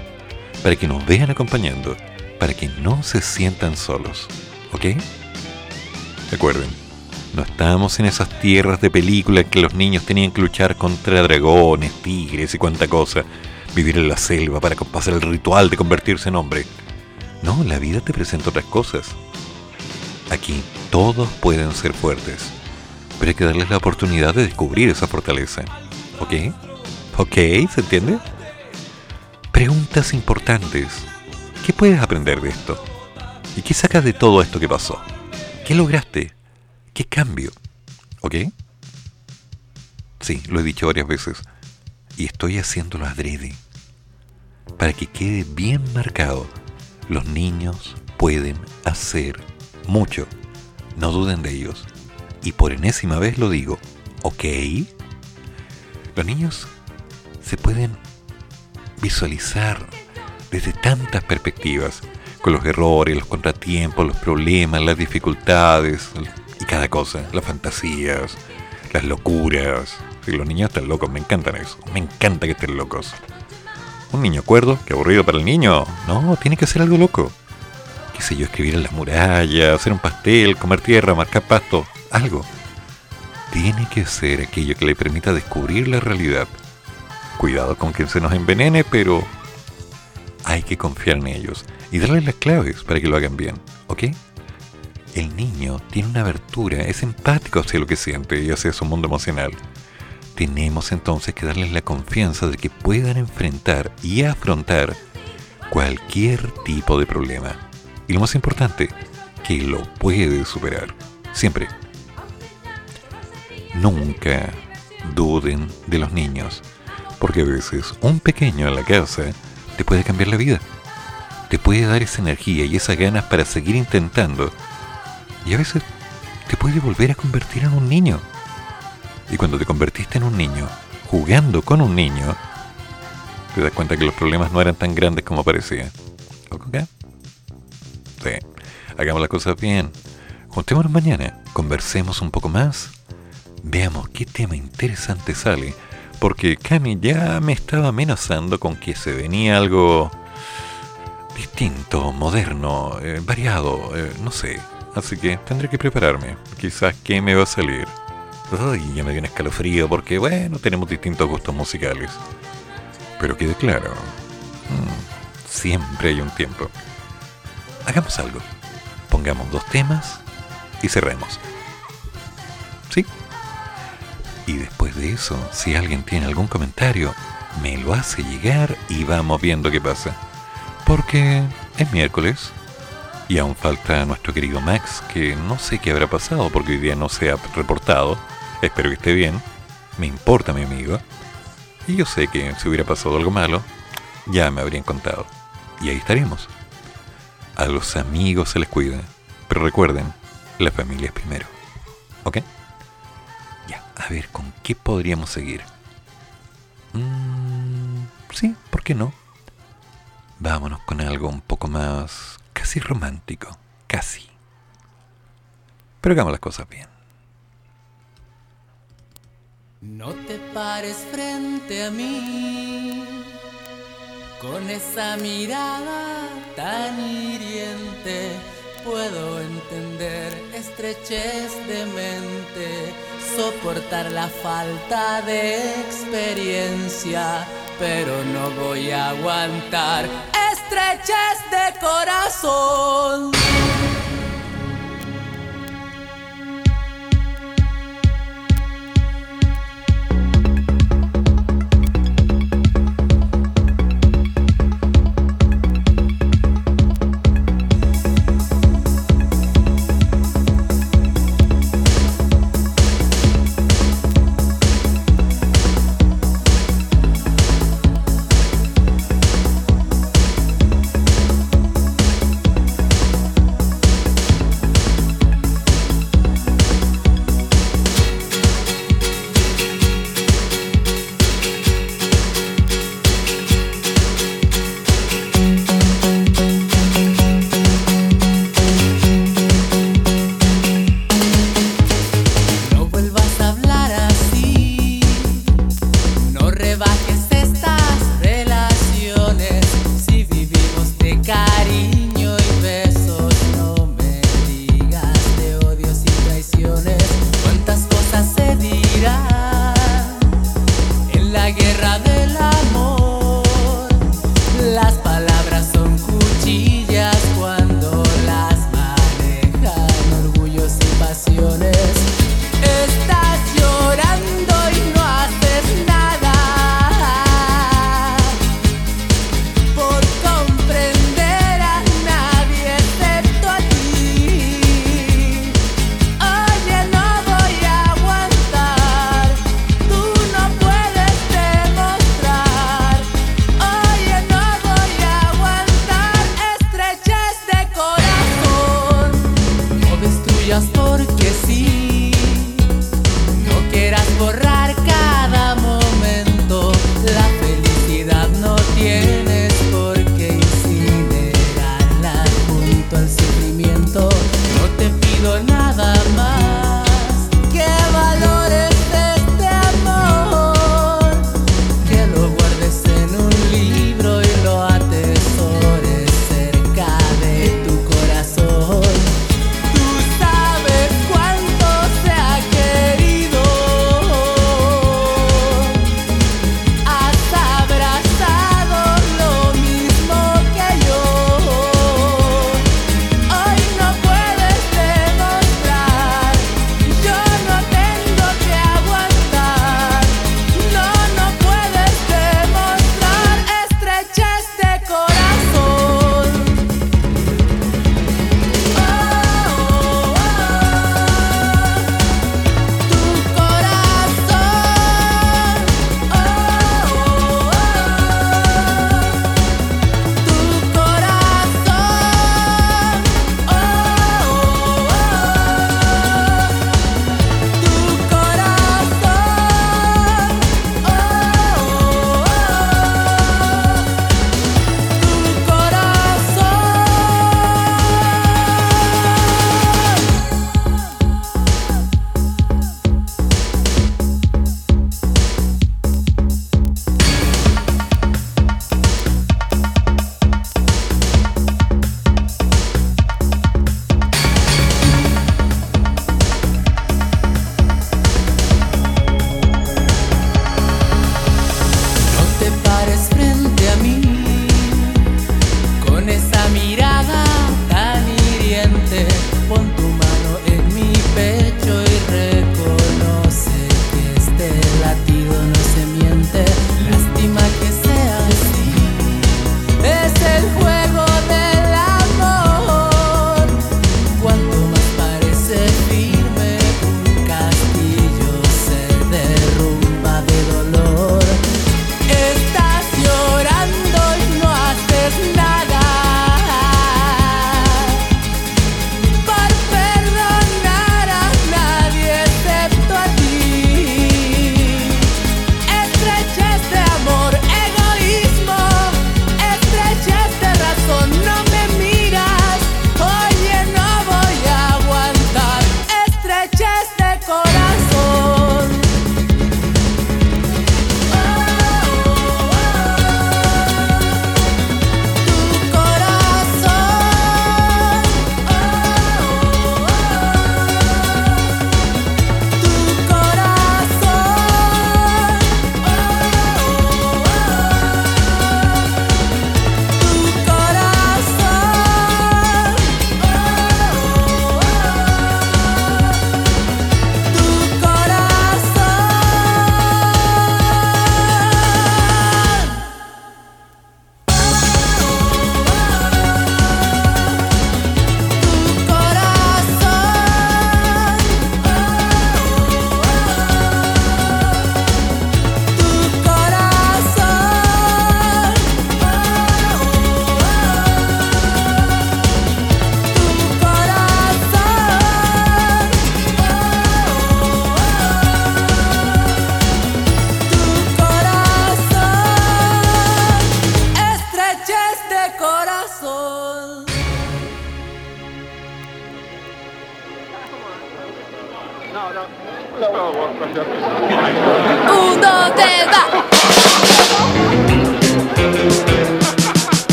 para que nos vean acompañando, para que no se sientan solos. ¿Ok? Recuerden, no estamos en esas tierras de película que los niños tenían que luchar contra dragones, tigres y cuanta cosa, vivir en la selva para pasar el ritual de convertirse en hombre. No, la vida te presenta otras cosas. Aquí todos pueden ser fuertes, pero hay que darles la oportunidad de descubrir esa fortaleza. ¿Ok? ¿Ok? ¿Se entiende? Preguntas importantes. ¿Qué puedes aprender de esto? ¿Y qué sacas de todo esto que pasó? ¿Qué lograste? ¿Qué cambio? ¿Ok? Sí, lo he dicho varias veces. Y estoy haciéndolo adrede. Para que quede bien marcado. Los niños pueden hacer mucho. No duden de ellos. Y por enésima vez lo digo, ¿ok? Los niños se pueden visualizar desde tantas perspectivas, con los errores, los contratiempos, los problemas, las dificultades y cada cosa, las fantasías, las locuras. Si los niños están locos, me encantan eso, me encanta que estén locos. Un niño cuerdo, qué aburrido para el niño. No, tiene que ser algo loco qué sé yo, escribir en las murallas, hacer un pastel, comer tierra, marcar pasto, algo. Tiene que ser aquello que le permita descubrir la realidad. Cuidado con que se nos envenene, pero hay que confiar en ellos y darles las claves para que lo hagan bien, ¿ok? El niño tiene una abertura, es empático hacia lo que siente y hacia su mundo emocional. Tenemos entonces que darles la confianza de que puedan enfrentar y afrontar cualquier tipo de problema. Y lo más importante, que lo puede superar. Siempre. Nunca duden de los niños, porque a veces un pequeño en la casa te puede cambiar la vida. Te puede dar esa energía y esas ganas para seguir intentando. Y a veces te puede volver a convertir en un niño. Y cuando te convertiste en un niño, jugando con un niño, te das cuenta que los problemas no eran tan grandes como parecía. ¿Ok? hagamos las cosas bien. Juntémonos mañana, conversemos un poco más, veamos qué tema interesante sale, porque Cami ya me estaba amenazando con que se venía algo distinto, moderno, eh, variado, eh, no sé. Así que tendré que prepararme. Quizás qué me va a salir. Ay, ya me dio un escalofrío porque, bueno, tenemos distintos gustos musicales. Pero quede claro, mm, siempre hay un tiempo. Hagamos algo. Pongamos dos temas y cerremos. ¿Sí? Y después de eso, si alguien tiene algún comentario, me lo hace llegar y vamos viendo qué pasa. Porque es miércoles y aún falta nuestro querido Max, que no sé qué habrá pasado porque hoy día no se ha reportado. Espero que esté bien. Me importa mi amigo. Y yo sé que si hubiera pasado algo malo, ya me habrían contado. Y ahí estaríamos. A los amigos se les cuida. Pero recuerden, la familia es primero. ¿Ok? Ya, a ver, ¿con qué podríamos seguir? Mm, sí, ¿por qué no? Vámonos con algo un poco más casi romántico. Casi. Pero hagamos las cosas bien. No te pares frente a mí con esa mirada tan hiriente puedo entender estrechez de mente, soportar la falta de experiencia, pero no voy a aguantar estrechez de corazón.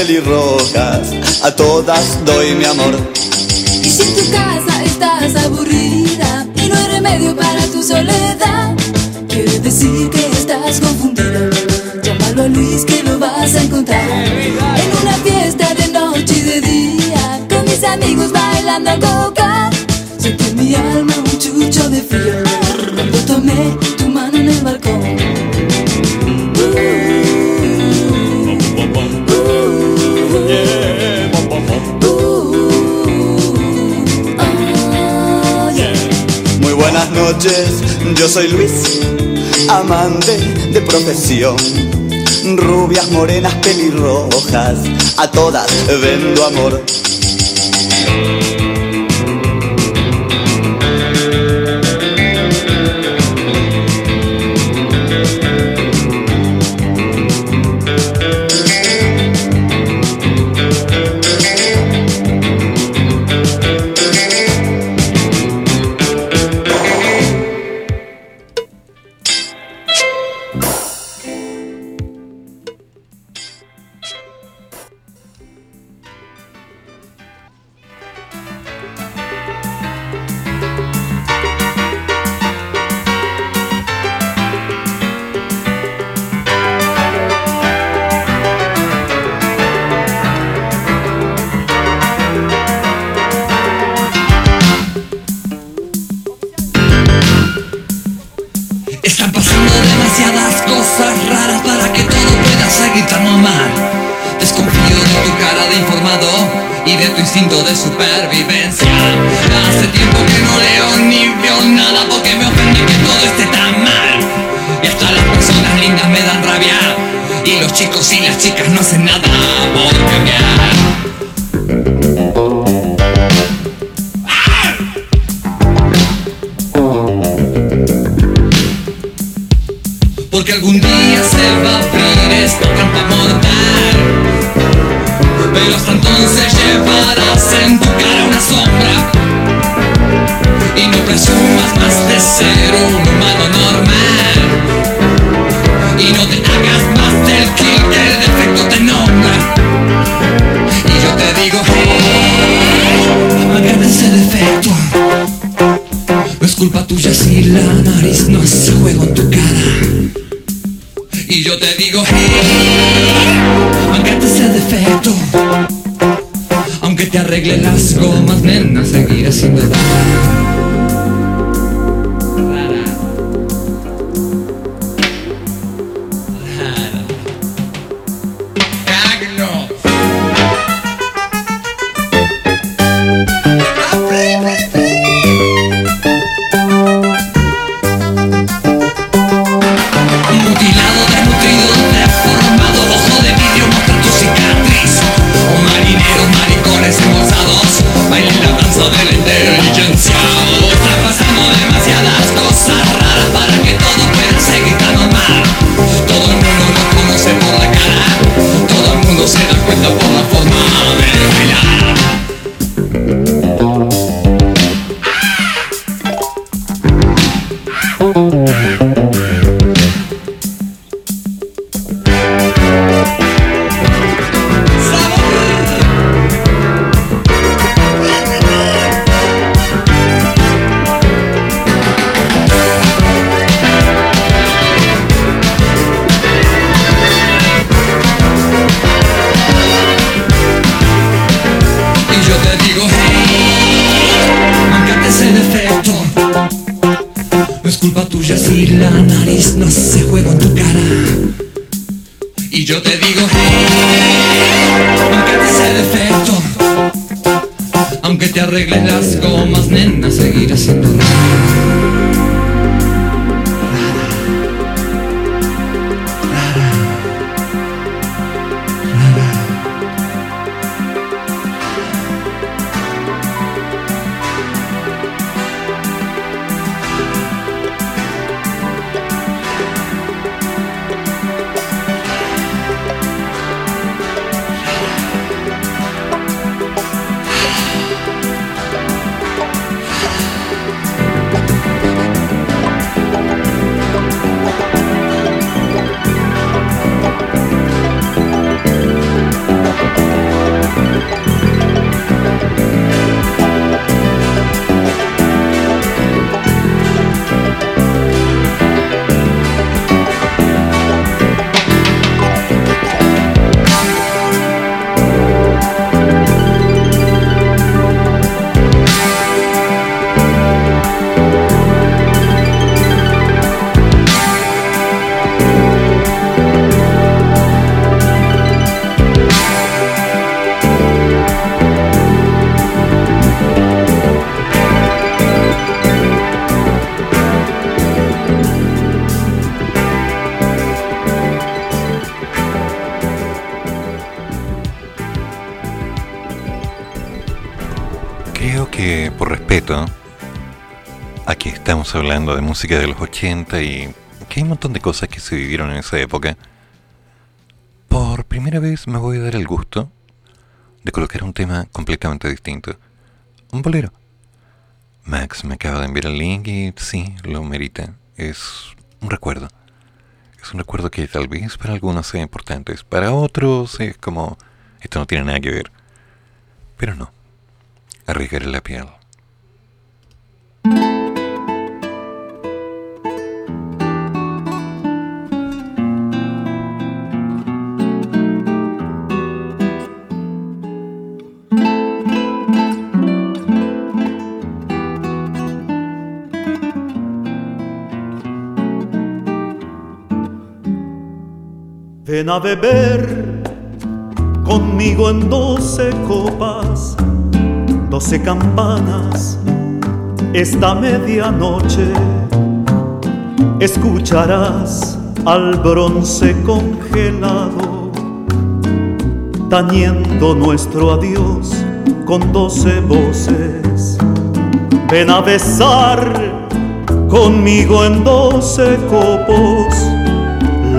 Pelirrojas, a todas doy mi amor. Y si en tu casa estás aburrida y no hay remedio para tu soledad, quiere decir que estás confundida. Llámalo a Luis que lo vas a encontrar. En una fiesta de noche y de día, con mis amigos bailando a coca. Sentí en mi alma un chucho de frío noches, yo soy Luis, amante de profesión. Rubias, morenas, pelirrojas, a todas vendo amor. Pasando demasiadas cosas raras para que todo pueda seguir tan normal. Desconfío de tu cara de informado y de tu instinto de supervivencia. Hace tiempo que no leo ni veo nada porque me ofende que todo esté tan mal. Y hasta las personas lindas me dan rabia. Y los chicos y las chicas no hacen nada por cambiar. Porque algún día se va a abrir esta trampa mortal. Pero hasta entonces llevarás en tu cara una sombra. Y no presumas más de ser un humano normal. Y no te hagas más del que el defecto te nombra. Y yo te digo, hey, amagate ese defecto No es culpa tuya si la nariz no hace juego en tu cara arregle las gomas, nena, seguirás siendo rara. Música de los 80 y que hay un montón de cosas que se vivieron en esa época. Por primera vez me voy a dar el gusto de colocar un tema completamente distinto. Un bolero. Max me acaba de enviar el link y sí, lo merita. Es un recuerdo. Es un recuerdo que tal vez para algunos sea importante. Para otros es como, esto no tiene nada que ver. Pero no. Arriesgaré la piel. Ven a beber conmigo en doce copas, doce campanas, esta medianoche. Escucharás al bronce congelado, tañendo nuestro adiós con doce voces. Ven a besar conmigo en doce copos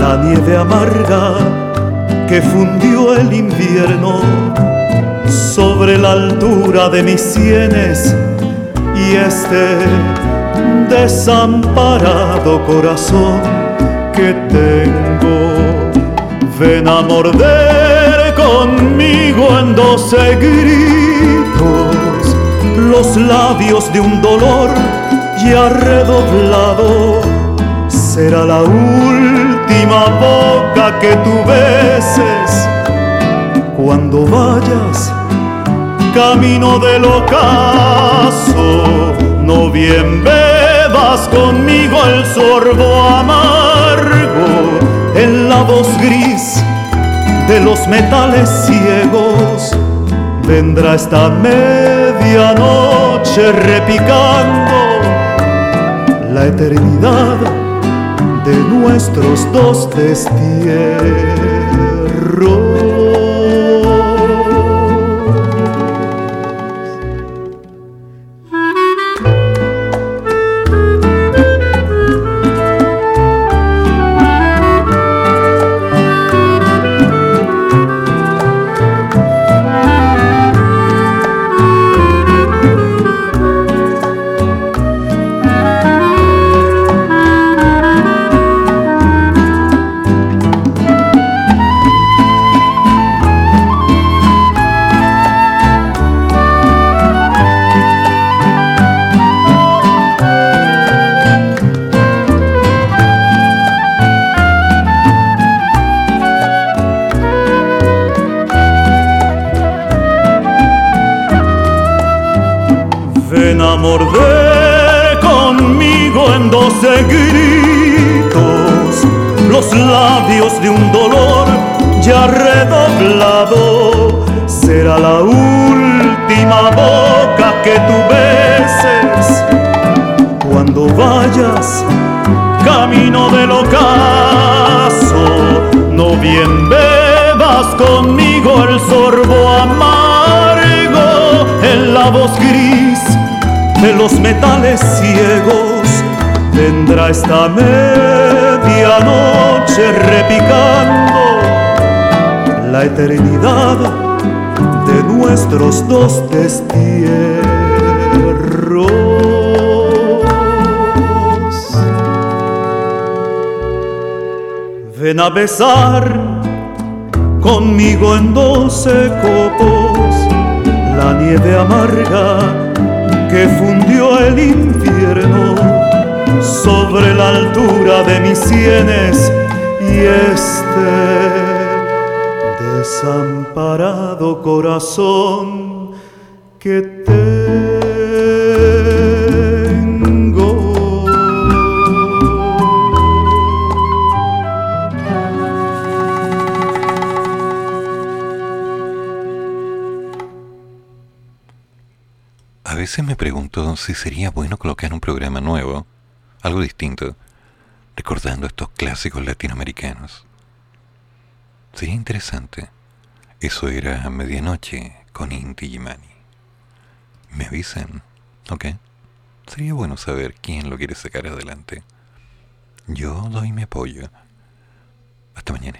la nieve amarga que fundió el invierno sobre la altura de mis sienes y este desamparado corazón que tengo. Ven a morder conmigo en doce gritos los labios de un dolor ya redoblado. Será la última boca que tú beses cuando vayas camino del ocaso. No bien bebas conmigo el sorbo amargo en la voz gris de los metales ciegos. Vendrá esta medianoche repicando la eternidad de nuestros dos destierros. Los labios de un dolor ya redoblado. Será la última boca que tú beses cuando vayas camino del ocaso. No bien bebas conmigo el sorbo amargo en la voz gris de los metales ciegos. Vendrá esta medianoche repicando la eternidad de nuestros dos destierros. Ven a besar conmigo en doce copos la nieve amarga que fundió el infierno sobre la altura de mis sienes y este desamparado corazón que tengo. A veces me pregunto si sería bueno colocar un programa nuevo, algo distinto, recordando estos clásicos latinoamericanos. Sería interesante. Eso era a medianoche con Inti Gimani. Me avisan, ¿ok? Sería bueno saber quién lo quiere sacar adelante. Yo doy mi apoyo. Hasta mañana.